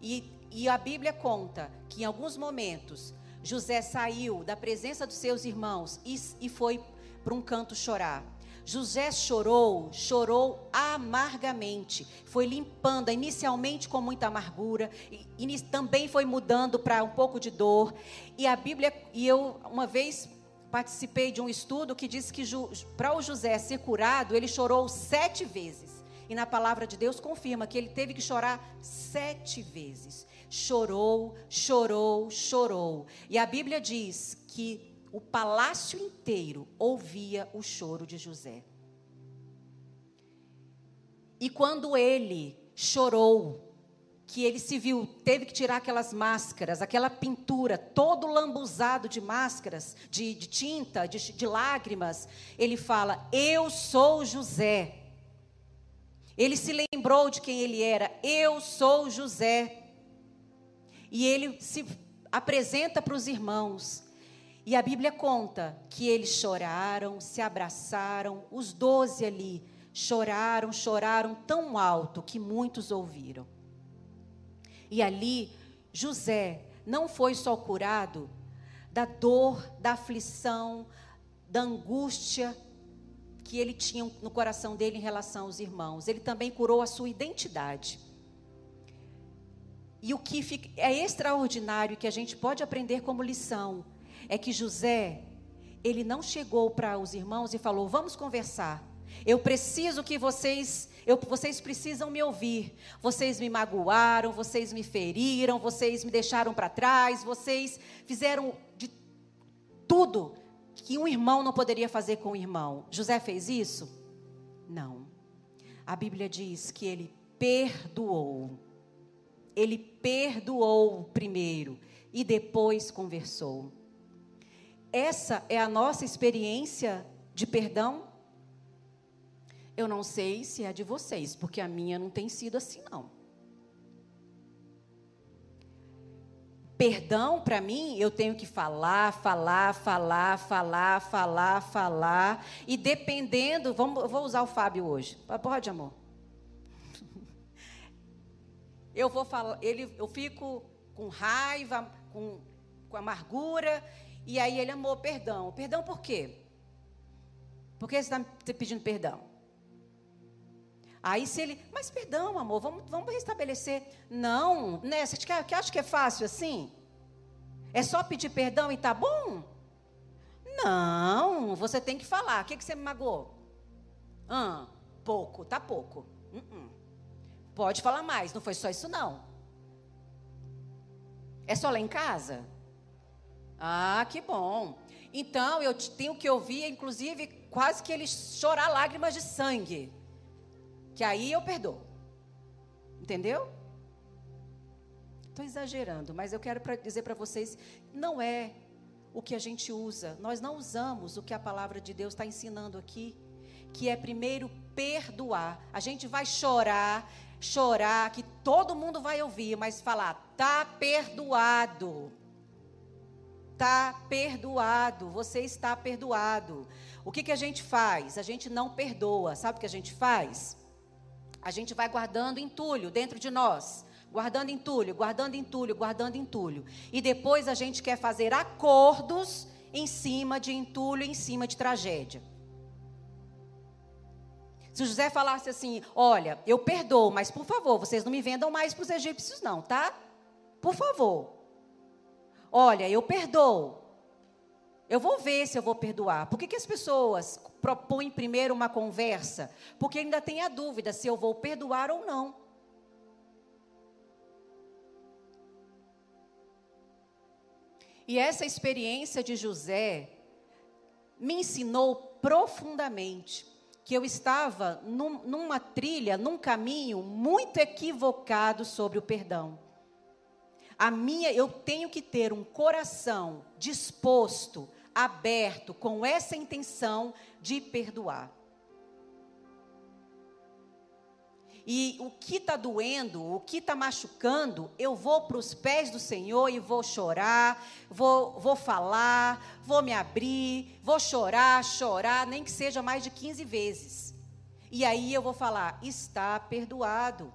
E, e a Bíblia conta que em alguns momentos José saiu da presença dos seus irmãos e, e foi para um canto chorar. José chorou, chorou amargamente. Foi limpando, inicialmente com muita amargura, e, e também foi mudando para um pouco de dor. E a Bíblia, e eu uma vez participei de um estudo que diz que para o José ser curado, ele chorou sete vezes. E na palavra de Deus confirma que ele teve que chorar sete vezes. Chorou, chorou, chorou. E a Bíblia diz que o palácio inteiro ouvia o choro de José. E quando ele chorou, que ele se viu, teve que tirar aquelas máscaras, aquela pintura, todo lambuzado de máscaras, de, de tinta, de, de lágrimas, ele fala: Eu sou José. Ele se lembrou de quem ele era: Eu sou José. E ele se apresenta para os irmãos. E a Bíblia conta que eles choraram, se abraçaram, os doze ali choraram, choraram tão alto que muitos ouviram. E ali, José não foi só curado da dor, da aflição, da angústia que ele tinha no coração dele em relação aos irmãos, ele também curou a sua identidade. E o que é extraordinário que a gente pode aprender como lição é que José, ele não chegou para os irmãos e falou: "Vamos conversar. Eu preciso que vocês Eu, vocês precisam me ouvir. Vocês me magoaram, vocês me feriram, vocês me deixaram para trás, vocês fizeram de tudo que um irmão não poderia fazer com um irmão. José fez isso? Não. A Bíblia diz que ele perdoou. Ele perdoou primeiro e depois conversou. Essa é a nossa experiência de perdão? Eu não sei se é de vocês, porque a minha não tem sido assim, não. Perdão, para mim, eu tenho que falar, falar, falar, falar, falar, falar. E dependendo, vamos, vou usar o Fábio hoje. Pode, amor? Eu vou falar, ele, eu fico com raiva, com, com amargura, e aí ele amou perdão. Perdão por quê? Por que você está pedindo perdão? Aí se ele, mas perdão, amor, vamos, vamos restabelecer. Não, né? Você que acha que é fácil assim? É só pedir perdão e tá bom? Não, você tem que falar. O que, que você me magoou? Ah, pouco, tá pouco. Uh -uh. Pode falar mais, não foi só isso não. É só lá em casa? Ah, que bom. Então eu tenho que ouvir, inclusive, quase que ele chorar lágrimas de sangue. Que aí eu perdoo. Entendeu? Estou exagerando, mas eu quero pra dizer para vocês: não é o que a gente usa. Nós não usamos o que a palavra de Deus está ensinando aqui, que é primeiro perdoar. A gente vai chorar, chorar, que todo mundo vai ouvir, mas falar, tá perdoado. Tá perdoado, você está perdoado. O que, que a gente faz? A gente não perdoa. Sabe o que a gente faz? A gente vai guardando entulho dentro de nós. Guardando entulho, guardando entulho, guardando entulho. E depois a gente quer fazer acordos em cima de entulho, em cima de tragédia. Se José falasse assim: Olha, eu perdoo, mas por favor, vocês não me vendam mais para os egípcios, não, tá? Por favor. Olha, eu perdoo. Eu vou ver se eu vou perdoar. Por que, que as pessoas propõem primeiro uma conversa? Porque ainda tem a dúvida se eu vou perdoar ou não. E essa experiência de José me ensinou profundamente que eu estava num, numa trilha, num caminho muito equivocado sobre o perdão. A minha, eu tenho que ter um coração disposto, aberto, com essa intenção de perdoar. E o que está doendo, o que está machucando, eu vou para os pés do Senhor e vou chorar, vou, vou falar, vou me abrir, vou chorar, chorar, nem que seja mais de 15 vezes. E aí eu vou falar: está perdoado.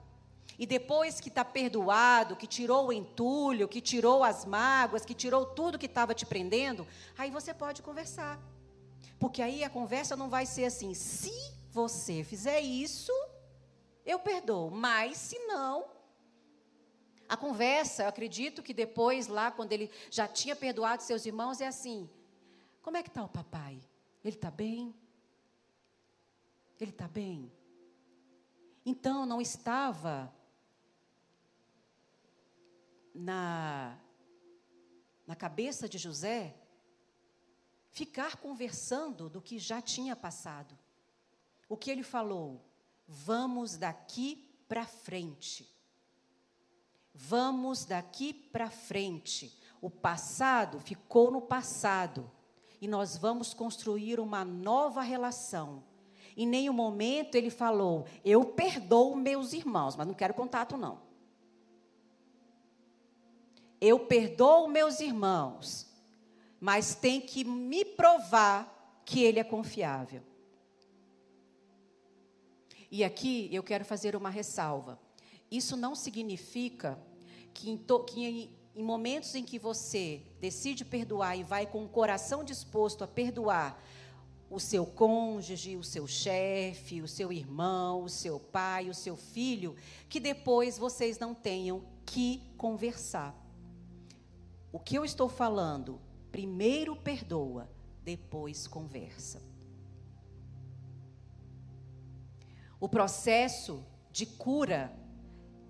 E depois que está perdoado, que tirou o entulho, que tirou as mágoas, que tirou tudo que estava te prendendo, aí você pode conversar. Porque aí a conversa não vai ser assim: se você fizer isso, eu perdoo, mas se não, a conversa, eu acredito que depois, lá, quando ele já tinha perdoado seus irmãos, é assim: como é que está o papai? Ele está bem? Ele está bem? Então, não estava na, na cabeça de José ficar conversando do que já tinha passado. O que ele falou? Vamos daqui para frente. Vamos daqui para frente. O passado ficou no passado e nós vamos construir uma nova relação. Em nenhum momento ele falou: Eu perdoo meus irmãos, mas não quero contato, não. Eu perdoo meus irmãos, mas tem que me provar que ele é confiável. E aqui eu quero fazer uma ressalva. Isso não significa que em, to, que em, em momentos em que você decide perdoar e vai com o coração disposto a perdoar o seu cônjuge, o seu chefe, o seu irmão, o seu pai, o seu filho, que depois vocês não tenham que conversar. O que eu estou falando? Primeiro perdoa, depois conversa. o processo de cura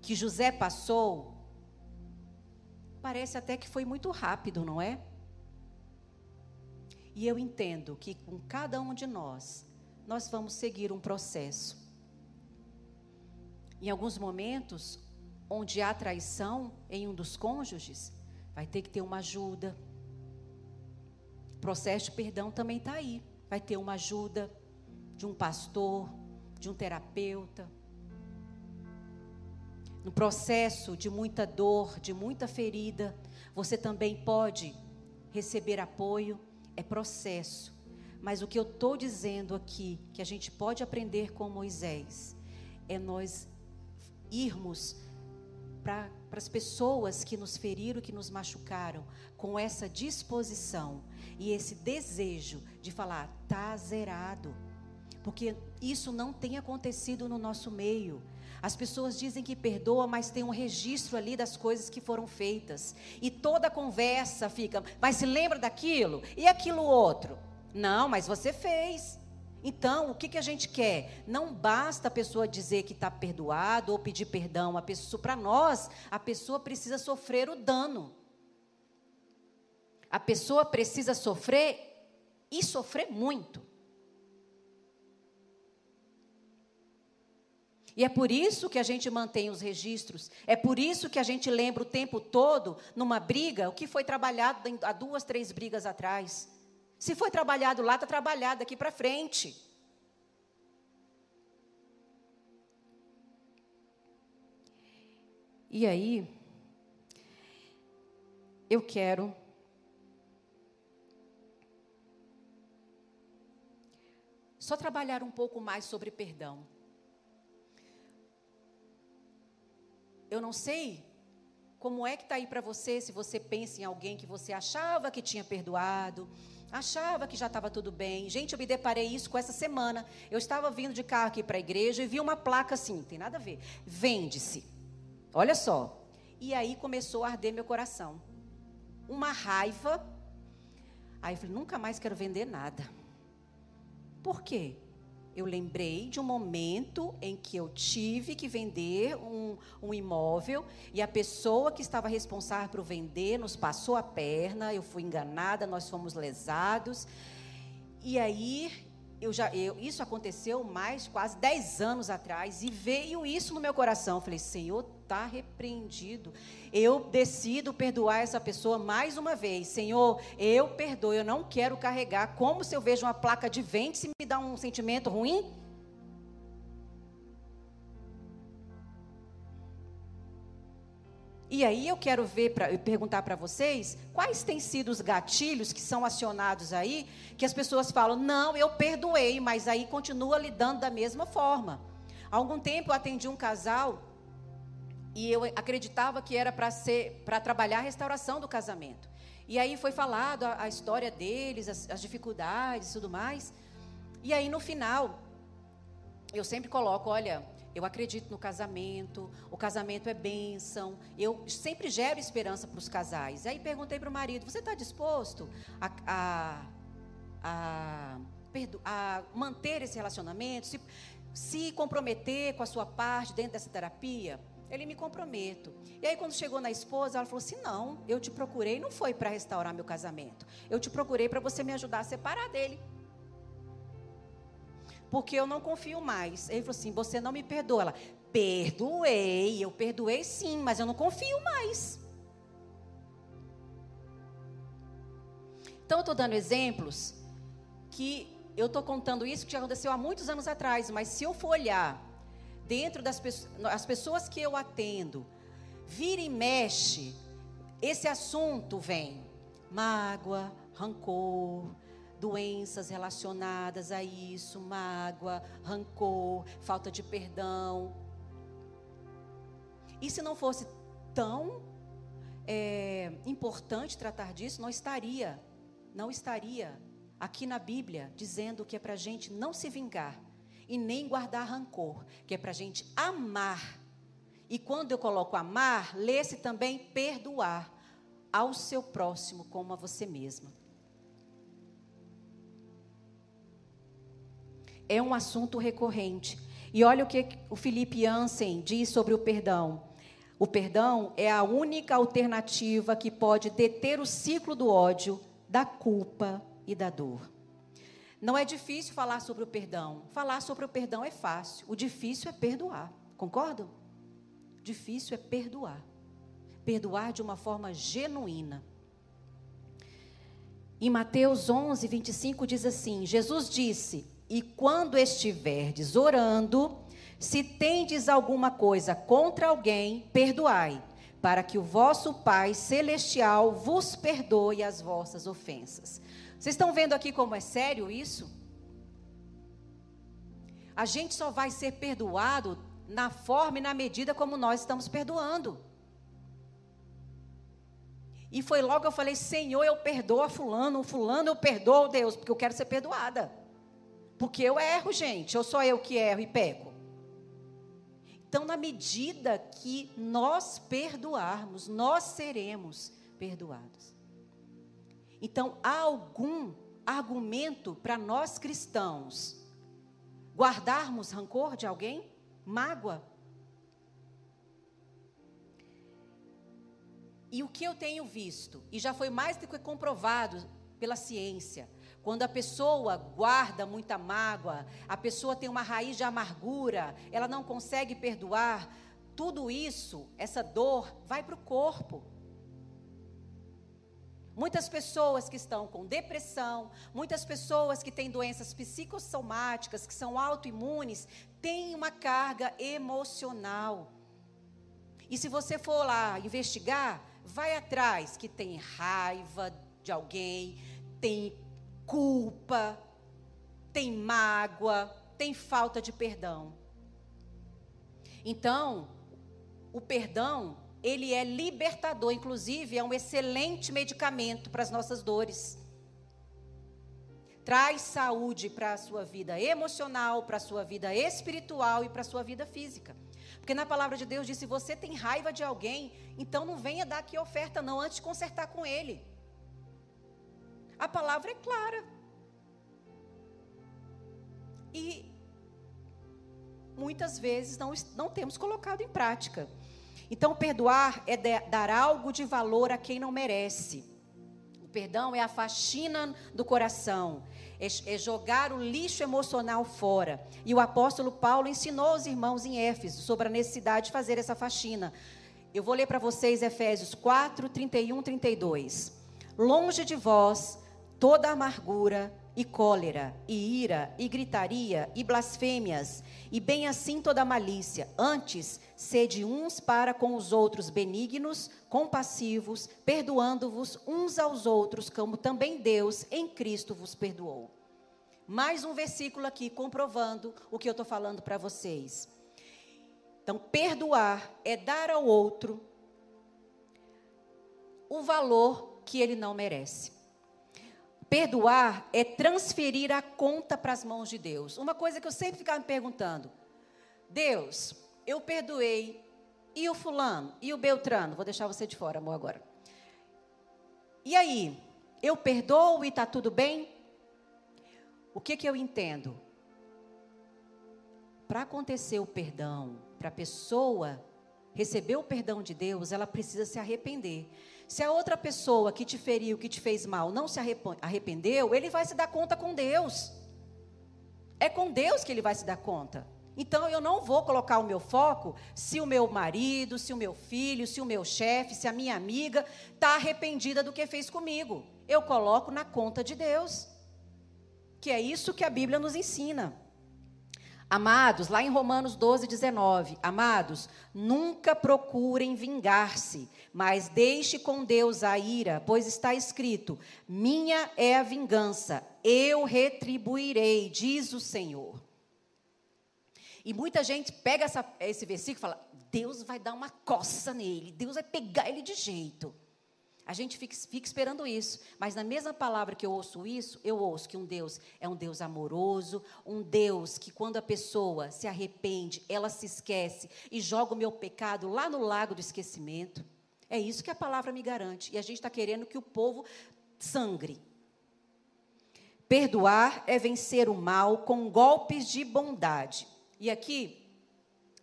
que José passou, parece até que foi muito rápido, não é? E eu entendo que com cada um de nós, nós vamos seguir um processo. Em alguns momentos, onde há traição em um dos cônjuges, vai ter que ter uma ajuda. O processo de perdão também está aí. Vai ter uma ajuda de um pastor, de um terapeuta. No processo de muita dor, de muita ferida, você também pode receber apoio é processo. Mas o que eu estou dizendo aqui, que a gente pode aprender com Moisés, é nós irmos para as pessoas que nos feriram, que nos machucaram, com essa disposição e esse desejo de falar, tá zerado. Porque isso não tem acontecido no nosso meio. As pessoas dizem que perdoa, mas tem um registro ali das coisas que foram feitas. E toda conversa fica, mas se lembra daquilo? E aquilo outro? Não, mas você fez. Então, o que, que a gente quer? Não basta a pessoa dizer que está perdoado ou pedir perdão. A pessoa, para nós, a pessoa precisa sofrer o dano. A pessoa precisa sofrer e sofrer muito. E é por isso que a gente mantém os registros, é por isso que a gente lembra o tempo todo, numa briga, o que foi trabalhado há duas, três brigas atrás. Se foi trabalhado lá, está trabalhado daqui para frente. E aí, eu quero só trabalhar um pouco mais sobre perdão. Eu não sei como é que está aí para você, se você pensa em alguém que você achava que tinha perdoado, achava que já estava tudo bem. Gente, eu me deparei isso com essa semana. Eu estava vindo de carro aqui para a igreja e vi uma placa assim, tem nada a ver. Vende-se. Olha só. E aí começou a arder meu coração. Uma raiva. Aí eu falei, nunca mais quero vender nada. Por quê? Eu lembrei de um momento em que eu tive que vender um, um imóvel e a pessoa que estava responsável por vender nos passou a perna, eu fui enganada, nós fomos lesados. E aí eu já, eu, isso aconteceu mais quase 10 anos atrás e veio isso no meu coração. Eu falei, Senhor, está repreendido. Eu decido perdoar essa pessoa mais uma vez. Senhor, eu perdoo, eu não quero carregar. Como se eu vejo uma placa de vende, se me dá um sentimento ruim? E aí eu quero ver para perguntar para vocês quais têm sido os gatilhos que são acionados aí, que as pessoas falam: "Não, eu perdoei", mas aí continua lidando da mesma forma. Há algum tempo eu atendi um casal e eu acreditava que era para ser para trabalhar a restauração do casamento. E aí foi falado a, a história deles, as, as dificuldades e tudo mais. E aí no final eu sempre coloco, olha, eu acredito no casamento, o casamento é bênção. Eu sempre gero esperança para os casais. Aí perguntei para o marido: você está disposto a, a, a, a, manter esse relacionamento, se, se comprometer com a sua parte dentro dessa terapia? Ele me comprometo. E aí, quando chegou na esposa, ela falou assim: Não, eu te procurei, não foi para restaurar meu casamento. Eu te procurei para você me ajudar a separar dele porque eu não confio mais. Ele falou assim: Você não me perdoa. Ela, perdoei, eu perdoei sim, mas eu não confio mais. Então, eu estou dando exemplos que eu estou contando isso que já aconteceu há muitos anos atrás, mas se eu for olhar dentro das pessoas, as pessoas que eu atendo, vira e mexe, esse assunto vem mágoa, rancor, doenças relacionadas a isso, mágoa, rancor, falta de perdão. E se não fosse tão é, importante tratar disso, não estaria, não estaria aqui na Bíblia dizendo que é para a gente não se vingar e nem guardar rancor, que é para a gente amar. E quando eu coloco amar, lê-se também perdoar ao seu próximo como a você mesma. É um assunto recorrente. E olha o que o Felipe Jansen diz sobre o perdão. O perdão é a única alternativa que pode deter o ciclo do ódio, da culpa e da dor. Não é difícil falar sobre o perdão. Falar sobre o perdão é fácil. O difícil é perdoar. Concordam? Difícil é perdoar. Perdoar de uma forma genuína. Em Mateus 11, 25 diz assim: Jesus disse: E quando estiverdes orando, se tendes alguma coisa contra alguém, perdoai, para que o vosso Pai celestial vos perdoe as vossas ofensas. Vocês estão vendo aqui como é sério isso? A gente só vai ser perdoado na forma e na medida como nós estamos perdoando. E foi logo eu falei: Senhor, eu perdoo a Fulano, Fulano eu perdoo, Deus, porque eu quero ser perdoada. Porque eu erro, gente, ou sou eu que erro e peco? Então, na medida que nós perdoarmos, nós seremos perdoados. Então, há algum argumento para nós cristãos guardarmos rancor de alguém? Mágoa? E o que eu tenho visto, e já foi mais do que comprovado pela ciência, quando a pessoa guarda muita mágoa, a pessoa tem uma raiz de amargura, ela não consegue perdoar, tudo isso, essa dor, vai para o corpo. Muitas pessoas que estão com depressão, muitas pessoas que têm doenças psicossomáticas, que são autoimunes, têm uma carga emocional. E se você for lá investigar, vai atrás que tem raiva de alguém, tem culpa, tem mágoa, tem falta de perdão. Então, o perdão ele é libertador, inclusive é um excelente medicamento para as nossas dores. Traz saúde para a sua vida emocional, para a sua vida espiritual e para a sua vida física. Porque na palavra de Deus diz: se você tem raiva de alguém, então não venha dar aqui oferta, não, antes de consertar com ele. A palavra é clara. E muitas vezes não, não temos colocado em prática. Então, perdoar é dar algo de valor a quem não merece. O perdão é a faxina do coração, é, é jogar o lixo emocional fora. E o apóstolo Paulo ensinou aos irmãos em Éfeso sobre a necessidade de fazer essa faxina. Eu vou ler para vocês Efésios 4, 31, 32. Longe de vós toda amargura, e cólera, e ira, e gritaria, e blasfêmias, e bem assim toda malícia. Antes, sede uns para com os outros benignos, compassivos, perdoando-vos uns aos outros, como também Deus em Cristo vos perdoou. Mais um versículo aqui comprovando o que eu estou falando para vocês. Então, perdoar é dar ao outro o valor que ele não merece. Perdoar é transferir a conta para as mãos de Deus. Uma coisa que eu sempre ficava me perguntando: Deus, eu perdoei, e o fulano, e o Beltrano? Vou deixar você de fora, amor, agora. E aí, eu perdoo e está tudo bem? O que, que eu entendo? Para acontecer o perdão, para a pessoa receber o perdão de Deus, ela precisa se arrepender. Se a outra pessoa que te feriu, que te fez mal, não se arrependeu, ele vai se dar conta com Deus. É com Deus que ele vai se dar conta. Então eu não vou colocar o meu foco se o meu marido, se o meu filho, se o meu chefe, se a minha amiga está arrependida do que fez comigo. Eu coloco na conta de Deus. Que é isso que a Bíblia nos ensina. Amados, lá em Romanos 12, 19, amados, nunca procurem vingar-se, mas deixe com Deus a ira, pois está escrito: minha é a vingança, eu retribuirei, diz o Senhor. E muita gente pega essa, esse versículo e fala: Deus vai dar uma coça nele, Deus vai pegar ele de jeito. A gente fica, fica, esperando isso, mas na mesma palavra que eu ouço isso, eu ouço que um Deus é um Deus amoroso, um Deus que quando a pessoa se arrepende, ela se esquece e joga o meu pecado lá no lago do esquecimento. É isso que a palavra me garante. E a gente está querendo que o povo sangre. Perdoar é vencer o mal com golpes de bondade. E aqui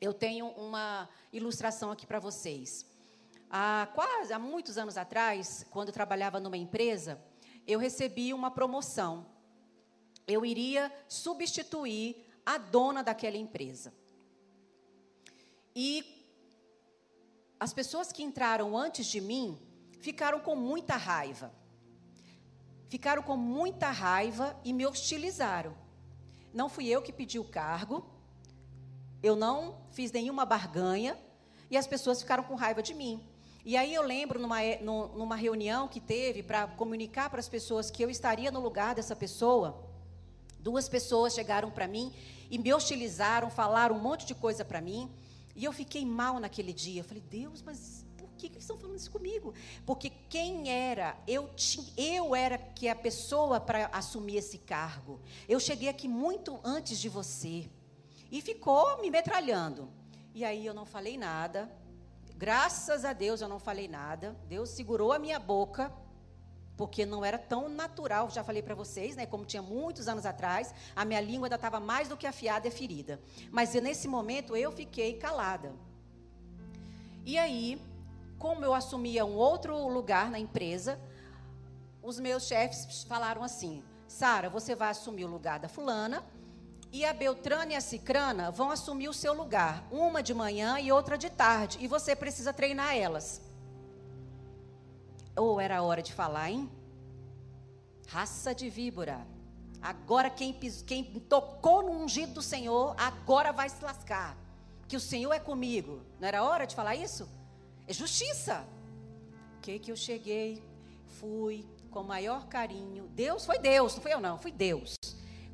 eu tenho uma ilustração aqui para vocês. Há quase, há muitos anos atrás, quando trabalhava numa empresa, eu recebi uma promoção. Eu iria substituir a dona daquela empresa. E as pessoas que entraram antes de mim ficaram com muita raiva. Ficaram com muita raiva e me hostilizaram. Não fui eu que pedi o cargo, eu não fiz nenhuma barganha e as pessoas ficaram com raiva de mim. E aí eu lembro numa, numa reunião que teve para comunicar para as pessoas que eu estaria no lugar dessa pessoa. Duas pessoas chegaram para mim e me hostilizaram, falaram um monte de coisa para mim. E eu fiquei mal naquele dia. Eu falei, Deus, mas por que, que eles estão falando isso comigo? Porque quem era? Eu, tinha, eu era que a pessoa para assumir esse cargo. Eu cheguei aqui muito antes de você. E ficou me metralhando. E aí eu não falei nada. Graças a Deus eu não falei nada. Deus segurou a minha boca porque não era tão natural, já falei para vocês, né, como tinha muitos anos atrás, a minha língua ainda estava mais do que afiada e ferida. Mas nesse momento eu fiquei calada. E aí, como eu assumia um outro lugar na empresa, os meus chefes falaram assim: Sara, você vai assumir o lugar da fulana, e a Beltrana e a Cicrana vão assumir o seu lugar, uma de manhã e outra de tarde, e você precisa treinar elas. Ou oh, era hora de falar, hein? Raça de víbora. Agora quem, quem tocou no ungido do Senhor, agora vai se lascar. Que o Senhor é comigo. Não era hora de falar isso? É justiça. Que que eu cheguei, fui com maior carinho. Deus foi Deus, não foi eu não, fui Deus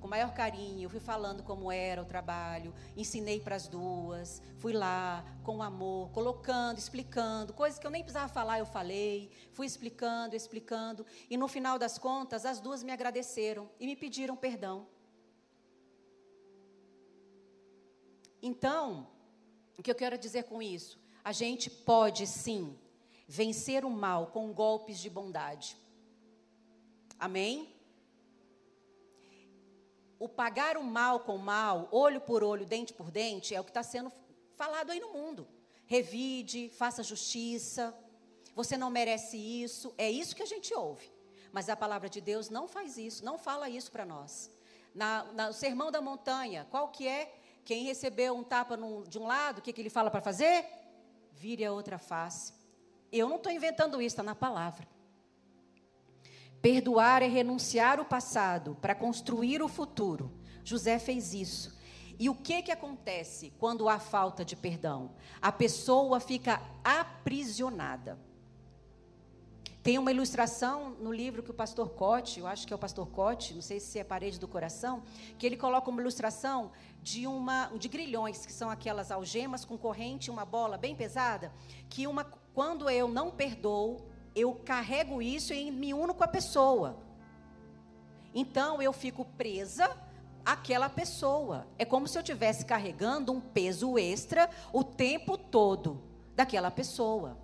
com maior carinho, fui falando como era o trabalho, ensinei para as duas, fui lá com amor, colocando, explicando, coisas que eu nem precisava falar, eu falei, fui explicando, explicando, e no final das contas, as duas me agradeceram e me pediram perdão. Então, o que eu quero dizer com isso? A gente pode sim vencer o mal com golpes de bondade. Amém? O pagar o mal com o mal, olho por olho, dente por dente, é o que está sendo falado aí no mundo. Revide, faça justiça, você não merece isso, é isso que a gente ouve. Mas a palavra de Deus não faz isso, não fala isso para nós. Na, na, no Sermão da Montanha, qual que é? Quem recebeu um tapa de um lado, o que, que ele fala para fazer? Vire a outra face. Eu não estou inventando isso, está na palavra. Perdoar é renunciar o passado para construir o futuro. José fez isso. E o que que acontece quando há falta de perdão? A pessoa fica aprisionada. Tem uma ilustração no livro que o pastor Cote, eu acho que é o pastor Cote, não sei se é parede do coração, que ele coloca uma ilustração de uma de grilhões, que são aquelas algemas com corrente, uma bola bem pesada, que uma quando eu não perdoo, eu carrego isso e me uno com a pessoa. Então eu fico presa àquela pessoa. É como se eu estivesse carregando um peso extra o tempo todo daquela pessoa.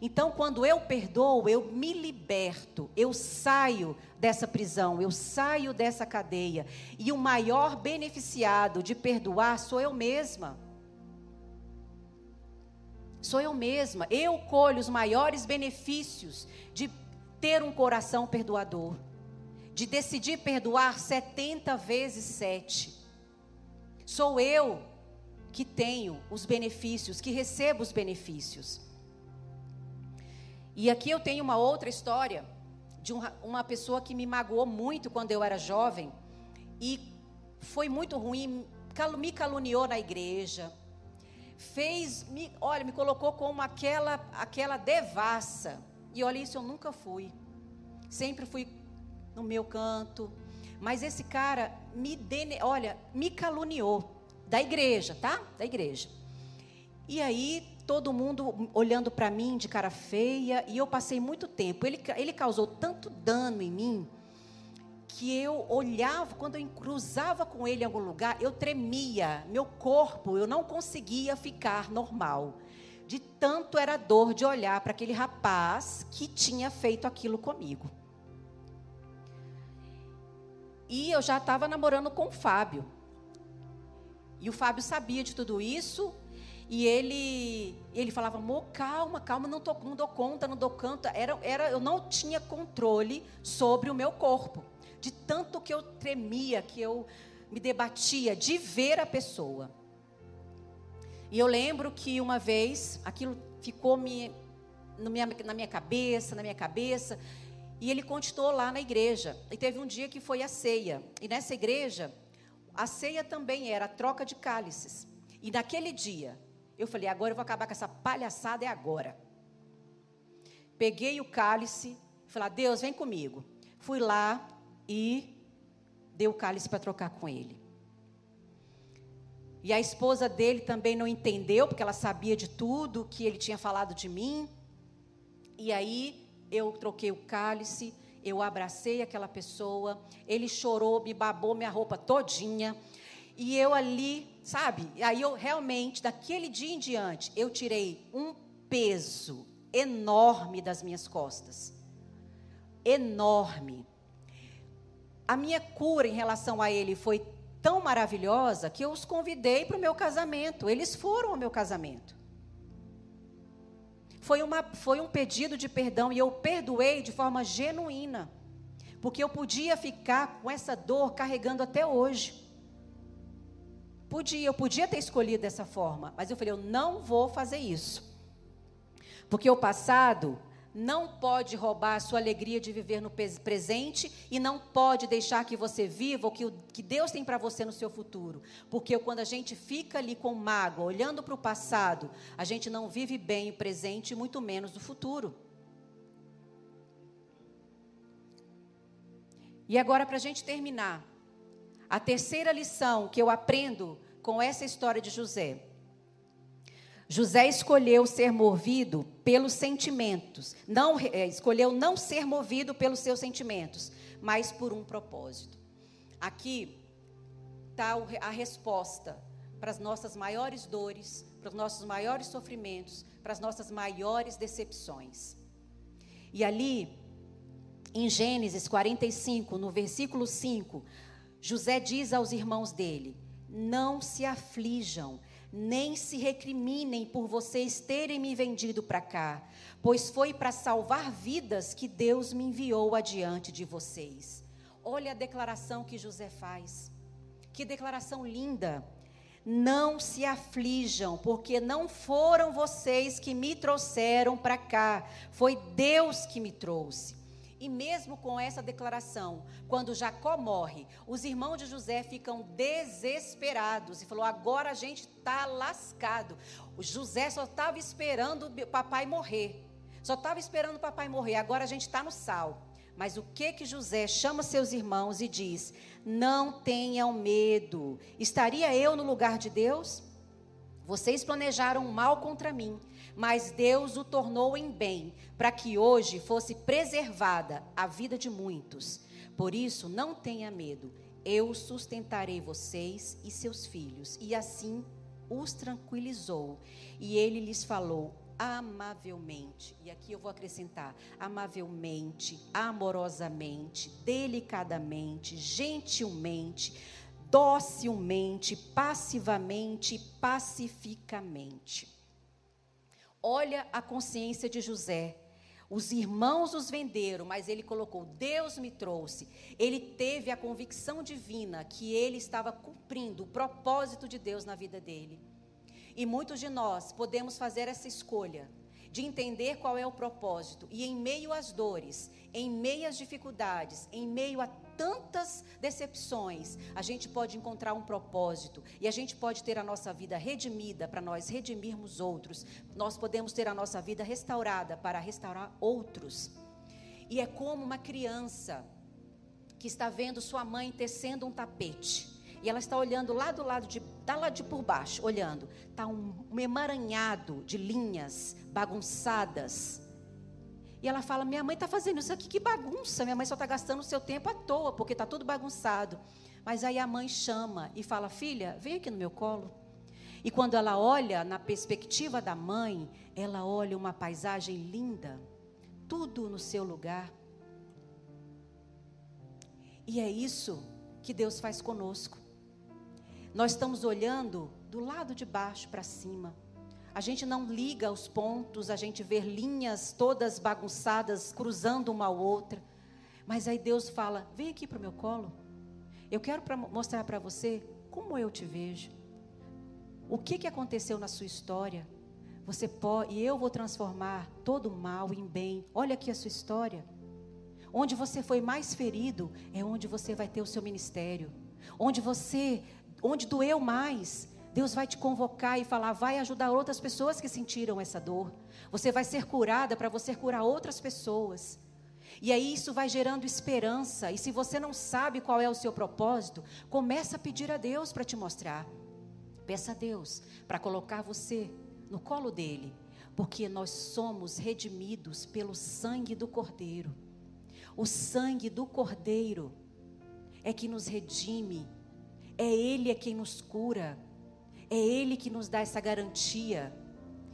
Então, quando eu perdoo, eu me liberto, eu saio dessa prisão, eu saio dessa cadeia. E o maior beneficiado de perdoar sou eu mesma. Sou eu mesma. Eu colho os maiores benefícios de ter um coração perdoador. De decidir perdoar 70 vezes 7. Sou eu que tenho os benefícios, que recebo os benefícios. E aqui eu tenho uma outra história de uma pessoa que me magoou muito quando eu era jovem e foi muito ruim, me caluniou na igreja, fez, me, olha, me colocou como aquela, aquela devassa. E olha, isso eu nunca fui. Sempre fui no meu canto. Mas esse cara me, dene, olha, me caluniou. Da igreja, tá? Da igreja. E aí, todo mundo olhando para mim de cara feia. E eu passei muito tempo. Ele, ele causou tanto dano em mim que eu olhava, quando eu cruzava com ele em algum lugar, eu tremia, meu corpo, eu não conseguia ficar normal. De tanto era dor de olhar para aquele rapaz que tinha feito aquilo comigo. E eu já estava namorando com o Fábio. E o Fábio sabia de tudo isso. E ele, ele falava, amor, calma, calma, não, tô, não dou conta, não dou conta. Era, era, eu não tinha controle sobre o meu corpo. De tanto que eu tremia, que eu me debatia de ver a pessoa. E eu lembro que uma vez, aquilo ficou me, minha, na minha cabeça, na minha cabeça, e ele continuou lá na igreja. E teve um dia que foi a ceia. E nessa igreja, a ceia também era a troca de cálices. E naquele dia, eu falei: agora eu vou acabar com essa palhaçada, é agora. Peguei o cálice, falei: Deus, vem comigo. Fui lá e dei o cálice para trocar com ele. E a esposa dele também não entendeu, porque ela sabia de tudo que ele tinha falado de mim. E aí eu troquei o cálice, eu abracei aquela pessoa, ele chorou, me babou minha roupa todinha. E eu ali, sabe? Aí eu realmente, daquele dia em diante, eu tirei um peso enorme das minhas costas. Enorme. A minha cura em relação a ele foi tão maravilhosa que eu os convidei para o meu casamento. Eles foram ao meu casamento. Foi, uma, foi um pedido de perdão e eu perdoei de forma genuína. Porque eu podia ficar com essa dor carregando até hoje. Podia, eu podia ter escolhido dessa forma, mas eu falei, eu não vou fazer isso. Porque o passado não pode roubar a sua alegria de viver no presente e não pode deixar que você viva o que, que Deus tem para você no seu futuro. Porque quando a gente fica ali com mágoa, olhando para o passado, a gente não vive bem o presente, muito menos o futuro. E agora, para a gente terminar, a terceira lição que eu aprendo com essa história de José José escolheu ser movido pelos sentimentos, não é, escolheu não ser movido pelos seus sentimentos, mas por um propósito. Aqui está a resposta para as nossas maiores dores, para os nossos maiores sofrimentos, para as nossas maiores decepções. E ali, em Gênesis 45, no versículo 5, José diz aos irmãos dele: Não se aflijam, nem se recriminem por vocês terem me vendido para cá, pois foi para salvar vidas que Deus me enviou adiante de vocês. Olha a declaração que José faz. Que declaração linda. Não se aflijam, porque não foram vocês que me trouxeram para cá, foi Deus que me trouxe. E mesmo com essa declaração, quando Jacó morre, os irmãos de José ficam desesperados e falou: agora a gente está lascado. O José só estava esperando o papai morrer. Só estava esperando o papai morrer. Agora a gente está no sal. Mas o que que José chama seus irmãos e diz: Não tenham medo. Estaria eu no lugar de Deus? Vocês planejaram mal contra mim, mas Deus o tornou em bem, para que hoje fosse preservada a vida de muitos. Por isso, não tenha medo, eu sustentarei vocês e seus filhos. E assim os tranquilizou. E ele lhes falou amavelmente, e aqui eu vou acrescentar: amavelmente, amorosamente, delicadamente, gentilmente, docilmente, passivamente, pacificamente. Olha a consciência de José. Os irmãos os venderam, mas ele colocou: Deus me trouxe. Ele teve a convicção divina que ele estava cumprindo o propósito de Deus na vida dele. E muitos de nós podemos fazer essa escolha de entender qual é o propósito e, em meio às dores, em meio às dificuldades, em meio a tantas decepções, a gente pode encontrar um propósito e a gente pode ter a nossa vida redimida para nós redimirmos outros. Nós podemos ter a nossa vida restaurada para restaurar outros. E é como uma criança que está vendo sua mãe tecendo um tapete. E ela está olhando lá do lado de, da lá de por baixo, olhando. Está um, um emaranhado de linhas bagunçadas. E ela fala: Minha mãe está fazendo isso aqui, que bagunça. Minha mãe só está gastando o seu tempo à toa, porque está tudo bagunçado. Mas aí a mãe chama e fala: Filha, vem aqui no meu colo. E quando ela olha na perspectiva da mãe, ela olha uma paisagem linda, tudo no seu lugar. E é isso que Deus faz conosco. nós estamos olhando do lado de baixo para cima. A gente não liga os pontos, a gente vê linhas todas bagunçadas, cruzando uma ou outra. Mas aí Deus fala: vem aqui para o meu colo. Eu quero pra mostrar para você como eu te vejo. O que, que aconteceu na sua história? Você pode, e eu vou transformar todo o mal em bem. Olha aqui a sua história. Onde você foi mais ferido é onde você vai ter o seu ministério. Onde você, onde doeu mais, Deus vai te convocar e falar, vai ajudar outras pessoas que sentiram essa dor. Você vai ser curada para você curar outras pessoas. E aí isso vai gerando esperança. E se você não sabe qual é o seu propósito, começa a pedir a Deus para te mostrar. Peça a Deus para colocar você no colo dele, porque nós somos redimidos pelo sangue do Cordeiro. O sangue do Cordeiro é que nos redime, é ele é quem nos cura, é ele que nos dá essa garantia.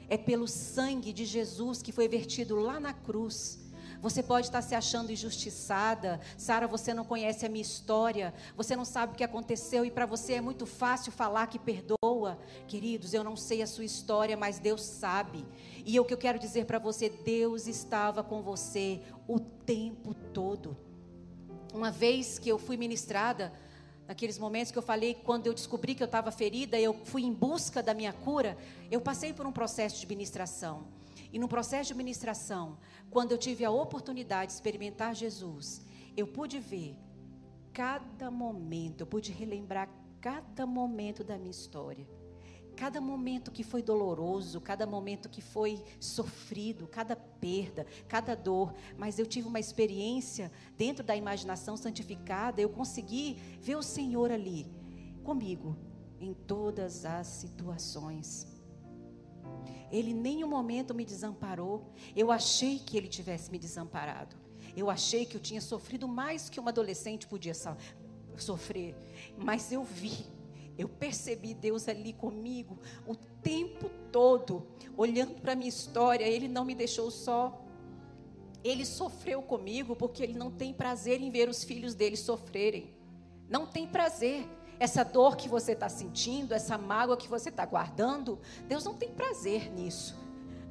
É pelo sangue de Jesus que foi vertido lá na cruz você pode estar se achando injustiçada. Sara, você não conhece a minha história. Você não sabe o que aconteceu e para você é muito fácil falar que perdoa. Queridos, eu não sei a sua história, mas Deus sabe. E o que eu quero dizer para você, Deus estava com você o tempo todo. Uma vez que eu fui ministrada, naqueles momentos que eu falei, quando eu descobri que eu estava ferida, eu fui em busca da minha cura, eu passei por um processo de ministração. E no processo de ministração, quando eu tive a oportunidade de experimentar Jesus, eu pude ver cada momento, eu pude relembrar cada momento da minha história. Cada momento que foi doloroso, cada momento que foi sofrido, cada perda, cada dor, mas eu tive uma experiência dentro da imaginação santificada, eu consegui ver o Senhor ali comigo em todas as situações. Ele nenhum momento me desamparou. Eu achei que ele tivesse me desamparado. Eu achei que eu tinha sofrido mais que uma adolescente podia sofrer. Mas eu vi, eu percebi Deus ali comigo o tempo todo, olhando para a minha história. Ele não me deixou só. Ele sofreu comigo porque ele não tem prazer em ver os filhos dele sofrerem. Não tem prazer essa dor que você está sentindo, essa mágoa que você está guardando, Deus não tem prazer nisso.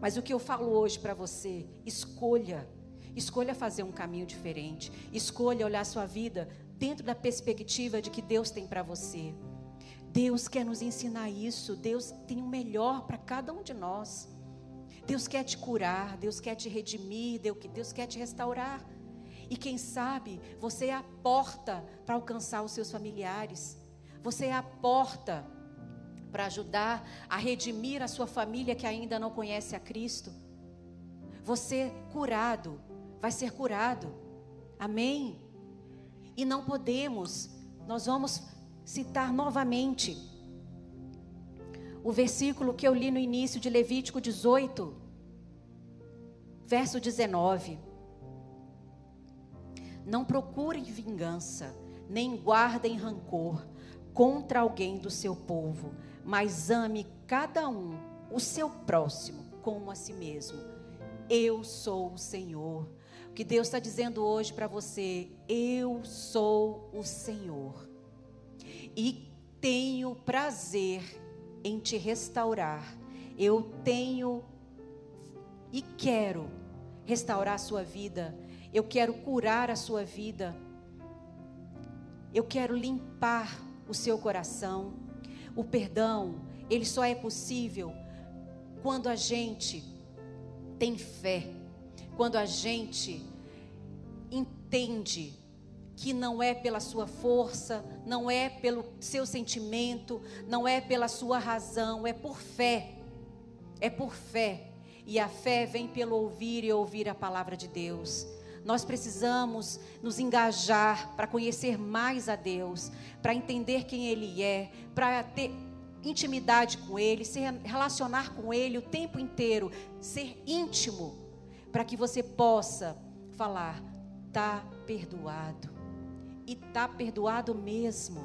Mas o que eu falo hoje para você, escolha. Escolha fazer um caminho diferente. Escolha olhar sua vida dentro da perspectiva de que Deus tem para você. Deus quer nos ensinar isso. Deus tem o melhor para cada um de nós. Deus quer te curar, Deus quer te redimir, Deus quer te restaurar. E quem sabe você é a porta para alcançar os seus familiares. Você é a porta para ajudar a redimir a sua família que ainda não conhece a Cristo. Você curado, vai ser curado. Amém? E não podemos, nós vamos citar novamente o versículo que eu li no início de Levítico 18, verso 19. Não procurem vingança, nem guardem rancor contra alguém do seu povo, mas ame cada um o seu próximo como a si mesmo. Eu sou o Senhor. O que Deus está dizendo hoje para você, eu sou o Senhor. E tenho prazer em te restaurar. Eu tenho e quero restaurar a sua vida. Eu quero curar a sua vida. Eu quero limpar o seu coração. O perdão, ele só é possível quando a gente tem fé, quando a gente entende que não é pela sua força, não é pelo seu sentimento, não é pela sua razão, é por fé. É por fé. E a fé vem pelo ouvir e ouvir a palavra de Deus. Nós precisamos nos engajar para conhecer mais a Deus, para entender quem Ele é, para ter intimidade com Ele, se relacionar com Ele o tempo inteiro, ser íntimo, para que você possa falar: tá perdoado, e tá perdoado mesmo.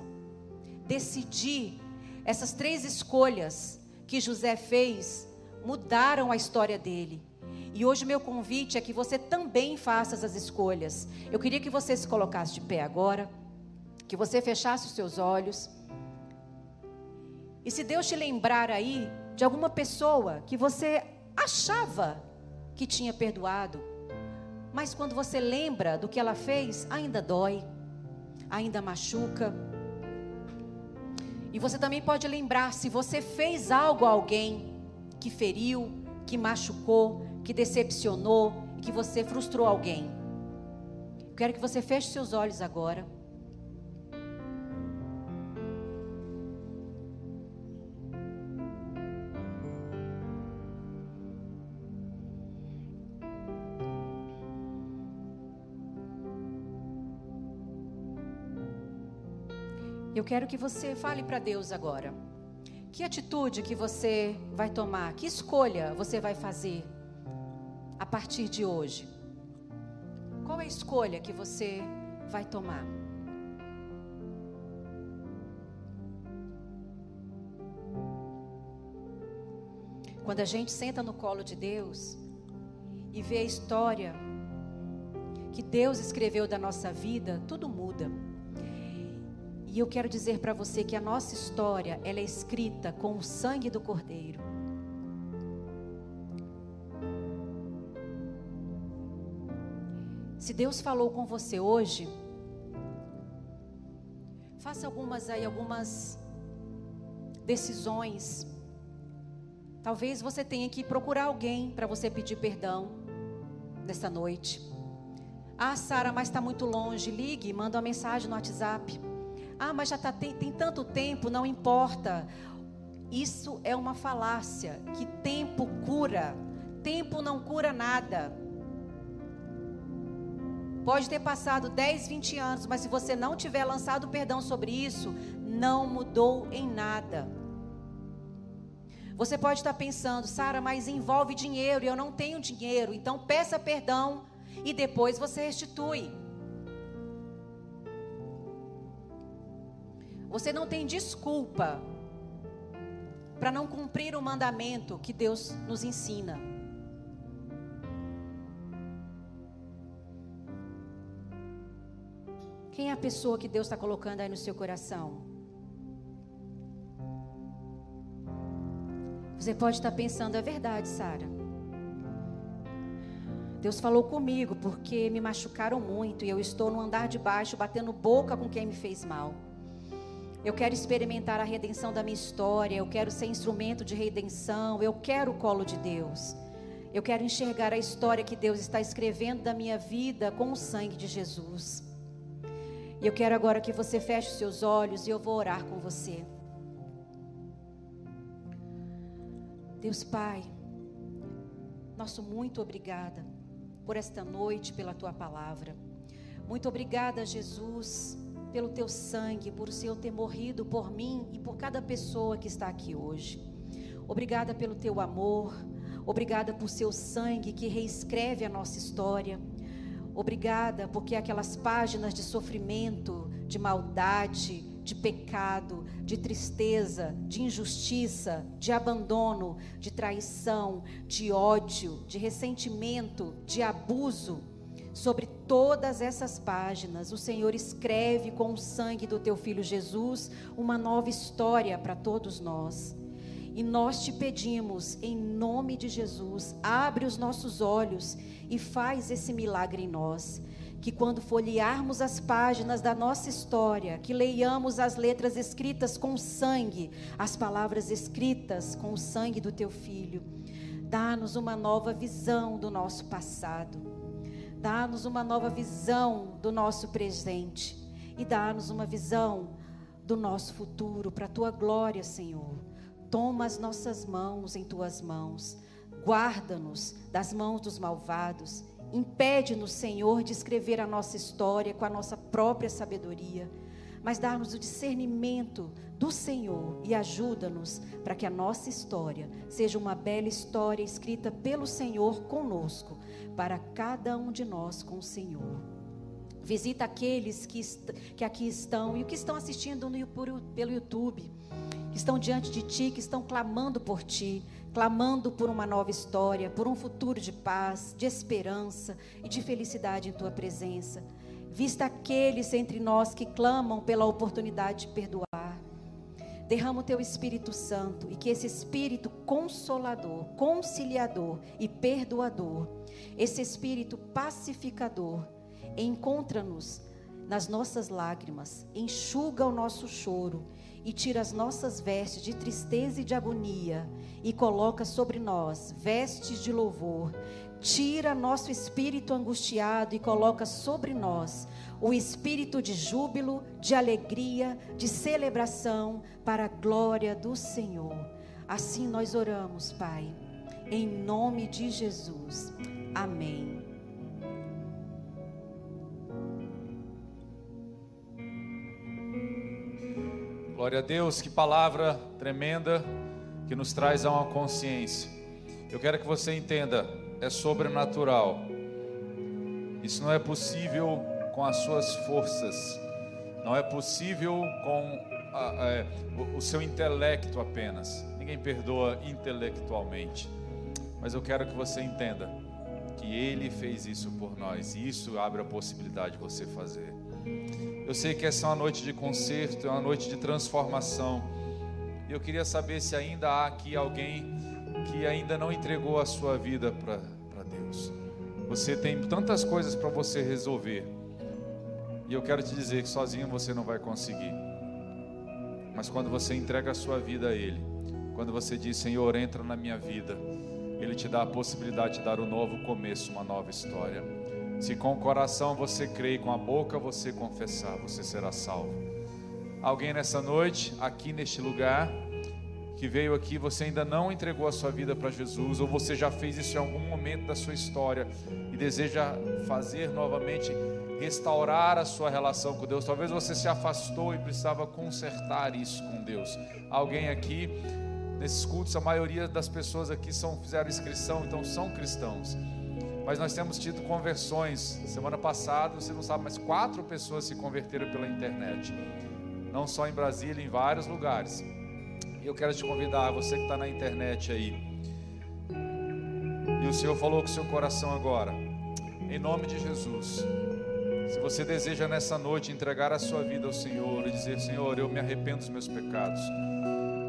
Decidir essas três escolhas que José fez mudaram a história dele. E hoje meu convite é que você também faça essas escolhas. Eu queria que você se colocasse de pé agora, que você fechasse os seus olhos. E se Deus te lembrar aí de alguma pessoa que você achava que tinha perdoado, mas quando você lembra do que ela fez, ainda dói, ainda machuca. E você também pode lembrar se você fez algo a alguém que feriu, que machucou, que decepcionou, que você frustrou alguém. Quero que você feche seus olhos agora. Eu quero que você fale para Deus agora. Que atitude que você vai tomar? Que escolha você vai fazer a partir de hoje? Qual é a escolha que você vai tomar? Quando a gente senta no colo de Deus e vê a história que Deus escreveu da nossa vida, tudo muda. E eu quero dizer para você que a nossa história, ela é escrita com o sangue do Cordeiro. Se Deus falou com você hoje, faça algumas aí algumas decisões. Talvez você tenha que procurar alguém para você pedir perdão nessa noite. Ah, Sara, mas está muito longe. Ligue, manda uma mensagem no WhatsApp. Ah, mas já tá, tem, tem tanto tempo, não importa. Isso é uma falácia. Que tempo cura. Tempo não cura nada. Pode ter passado 10, 20 anos, mas se você não tiver lançado perdão sobre isso, não mudou em nada. Você pode estar pensando, Sara, mas envolve dinheiro e eu não tenho dinheiro, então peça perdão e depois você restitui. Você não tem desculpa para não cumprir o mandamento que Deus nos ensina. Quem é a pessoa que Deus está colocando aí no seu coração? Você pode estar pensando, é verdade, Sara. Deus falou comigo porque me machucaram muito e eu estou no andar de baixo batendo boca com quem me fez mal. Eu quero experimentar a redenção da minha história. Eu quero ser instrumento de redenção. Eu quero o colo de Deus. Eu quero enxergar a história que Deus está escrevendo da minha vida com o sangue de Jesus. E eu quero agora que você feche os seus olhos e eu vou orar com você. Deus Pai, nosso muito obrigada por esta noite, pela tua palavra. Muito obrigada, Jesus pelo teu sangue, por Senhor ter morrido por mim e por cada pessoa que está aqui hoje. Obrigada pelo teu amor, obrigada por seu sangue que reescreve a nossa história. Obrigada porque aquelas páginas de sofrimento, de maldade, de pecado, de tristeza, de injustiça, de abandono, de traição, de ódio, de ressentimento, de abuso, Sobre todas essas páginas, o Senhor escreve com o sangue do teu filho Jesus uma nova história para todos nós. E nós te pedimos, em nome de Jesus, abre os nossos olhos e faz esse milagre em nós. Que quando folhearmos as páginas da nossa história, que leiamos as letras escritas com sangue, as palavras escritas com o sangue do teu filho, dá-nos uma nova visão do nosso passado Dá-nos uma nova visão do nosso presente e dá-nos uma visão do nosso futuro para a tua glória, Senhor. Toma as nossas mãos em tuas mãos. Guarda-nos das mãos dos malvados. Impede-nos, Senhor, de escrever a nossa história com a nossa própria sabedoria, mas dá-nos o discernimento do Senhor e ajuda-nos para que a nossa história seja uma bela história escrita pelo Senhor conosco para cada um de nós com o Senhor. Visita aqueles que, que aqui estão e que estão assistindo no, por, pelo YouTube, que estão diante de Ti, que estão clamando por Ti, clamando por uma nova história, por um futuro de paz, de esperança e de felicidade em Tua presença. Vista aqueles entre nós que clamam pela oportunidade de perdoar. Derrama o teu Espírito Santo e que esse Espírito consolador, conciliador e perdoador, esse Espírito pacificador, encontra-nos nas nossas lágrimas, enxuga o nosso choro e tira as nossas vestes de tristeza e de agonia e coloca sobre nós vestes de louvor. Tira nosso espírito angustiado e coloca sobre nós o espírito de júbilo, de alegria, de celebração para a glória do Senhor. Assim nós oramos, Pai, em nome de Jesus. Amém. Glória a Deus, que palavra tremenda que nos traz a uma consciência. Eu quero que você entenda, é sobrenatural. Isso não é possível com as suas forças, não é possível com a, a, é, o, seu intelecto apenas. Ninguém perdoa intelectualmente, mas eu quero que você entenda que Ele fez isso por nós e isso abre a possibilidade de você fazer. Eu sei que essa é uma noite de concerto, é uma noite de transformação. E eu queria saber se ainda há aqui alguém que ainda não entregou a sua vida para Deus. Você tem tantas coisas para você resolver. E eu quero te dizer que sozinho você não vai conseguir. Mas quando você entrega a sua vida a Ele, quando você diz, Senhor, entra na minha vida, Ele te dá a possibilidade de dar um novo começo, uma nova história. Se com o coração você crê e com a boca você confessar, você será salvo. Alguém nessa noite, aqui neste lugar, que veio aqui, você ainda não entregou a sua vida para Jesus, ou você já fez isso em algum momento da sua história e deseja fazer novamente, restaurar a sua relação com Deus. Talvez você se afastou e precisava consertar isso com Deus. Alguém aqui, nesses cultos, a maioria das pessoas aqui são, fizeram inscrição, então são cristãos. Mas nós temos tido conversões. Semana passada, você não sabe, mas quatro pessoas se converteram pela internet. Não só em Brasília, em vários lugares. E eu quero te convidar, você que está na internet aí. E o Senhor falou com o seu coração agora. Em nome de Jesus. Se você deseja nessa noite entregar a sua vida ao Senhor e dizer: Senhor, eu me arrependo dos meus pecados.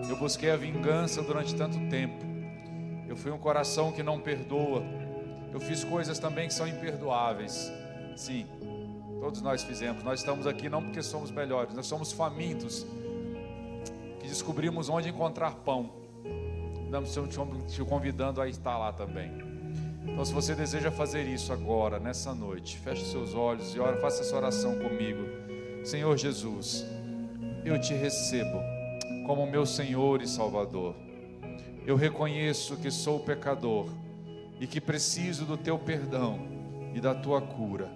Eu busquei a vingança durante tanto tempo. Eu fui um coração que não perdoa. Eu fiz coisas também que são imperdoáveis. Sim, todos nós fizemos. Nós estamos aqui não porque somos melhores, nós somos famintos que descobrimos onde encontrar pão. Estamos te convidando a estar lá também. Então, se você deseja fazer isso agora, nessa noite, feche seus olhos e ora, faça essa oração comigo. Senhor Jesus, eu te recebo como meu Senhor e Salvador. Eu reconheço que sou pecador e que preciso do teu perdão e da tua cura.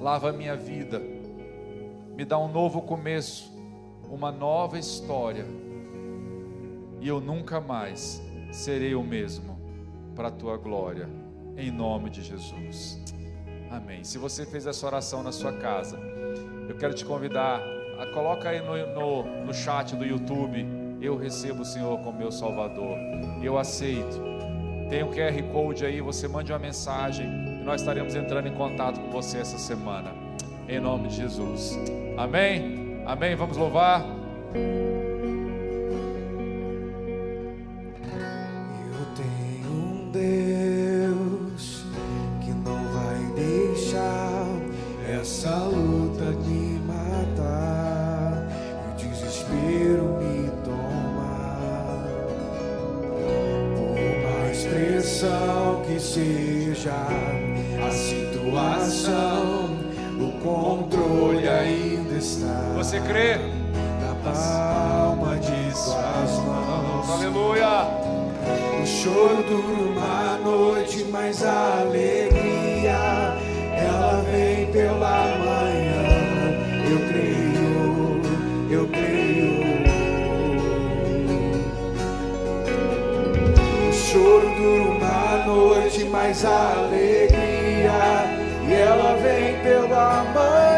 Lava minha vida, me dá um novo começo uma nova história e eu nunca mais serei o mesmo para a tua glória, em nome de Jesus. Amém. Se você fez essa oração na sua casa, eu quero te convidar a coloca aí no, no, no chat do YouTube. Eu recebo o Senhor como meu Salvador. Eu aceito. Tem um QR Code aí, você mande uma mensagem e nós estaremos entrando em contato com você essa semana. Em nome de Jesus. Amém. Amém? Vamos louvar. Deus que não vai deixar essa luta me matar e o desespero me tomar. Por mais pressão que seja a situação, o controle ainda está. Você crê? Na palma de suas mãos. Aleluia. O choro dura uma noite, mas a alegria ela vem pela manhã. Eu creio, eu creio. O choro dura uma noite, mas a alegria e ela vem pela manhã.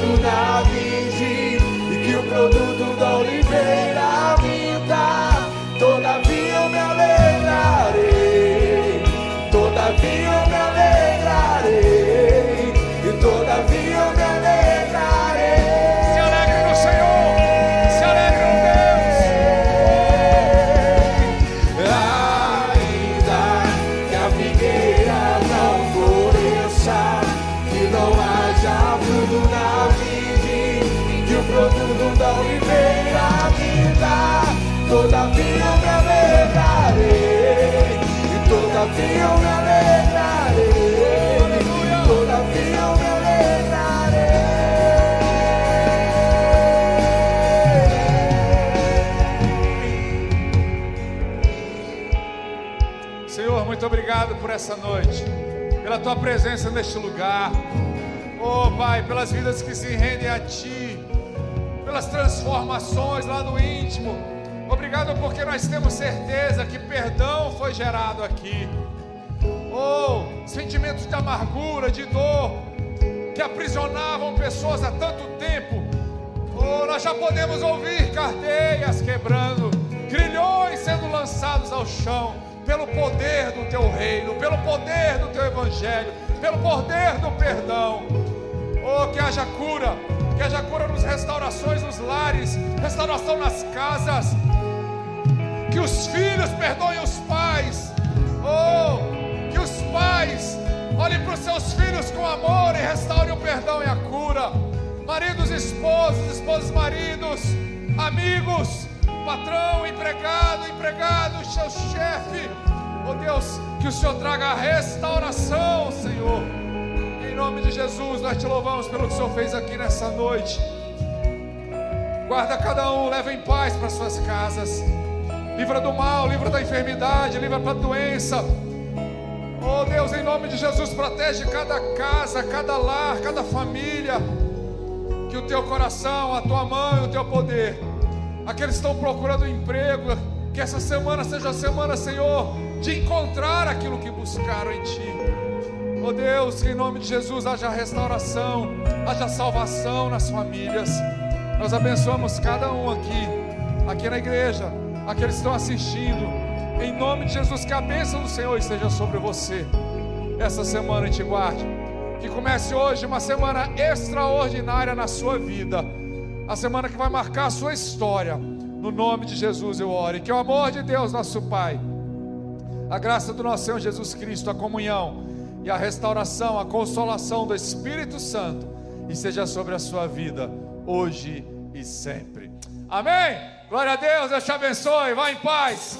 Haja obrigado por essa noite, pela tua presença neste lugar. Oh, Pai, pelas vidas que se rendem a Ti, pelas transformações lá no íntimo. Obrigado porque nós temos certeza que perdão foi gerado aqui. Oh, sentimentos de amargura, de dor, que aprisionavam pessoas há tanto tempo. Oh, nós já podemos ouvir cadeias quebrando, grilhões sendo lançados ao chão, pelo poder do teu reino, pelo poder do teu evangelho, pelo poder do perdão. Oh, que haja cura, que haja cura nos restaurações, nos lares, restauração nas casas. Que os filhos perdoem os pais. Oh, que os pais olhem para os seus filhos com amor e restaurem o perdão e a cura. Maridos, esposos, esposos, maridos, amigos, patrão, empregado, empregado, seu chefe. Oh Deus, que o Senhor traga a restauração, Senhor. Em nome de Jesus, nós te louvamos pelo que o Senhor fez aqui nessa noite. Guarda cada um, leva em paz para suas casas. Livra do mal, livra da enfermidade, livra da doença. Oh Deus, em nome de Jesus, protege cada casa, cada lar, cada família. Que o teu coração, a tua mão e o teu poder, aqueles que estão procurando emprego, que essa semana seja a semana, Senhor, de encontrar aquilo que buscaram em Ti. Oh Deus, que em nome de Jesus haja restauração, haja salvação nas famílias. Nós abençoamos cada um aqui, aqui na igreja, aqueles que estão assistindo. Em nome de Jesus, que a bênção do Senhor esteja sobre você essa semana e te guarde. Que comece hoje uma semana extraordinária na sua vida, a semana que vai marcar a sua história. No nome de Jesus eu oro. E que o amor de Deus, nosso Pai, a graça do nosso Senhor Jesus Cristo, a comunhão e a restauração, a consolação do Espírito Santo, e seja sobre a sua vida, hoje e sempre. Amém? Glória a Deus, Deus te abençoe, vá em paz.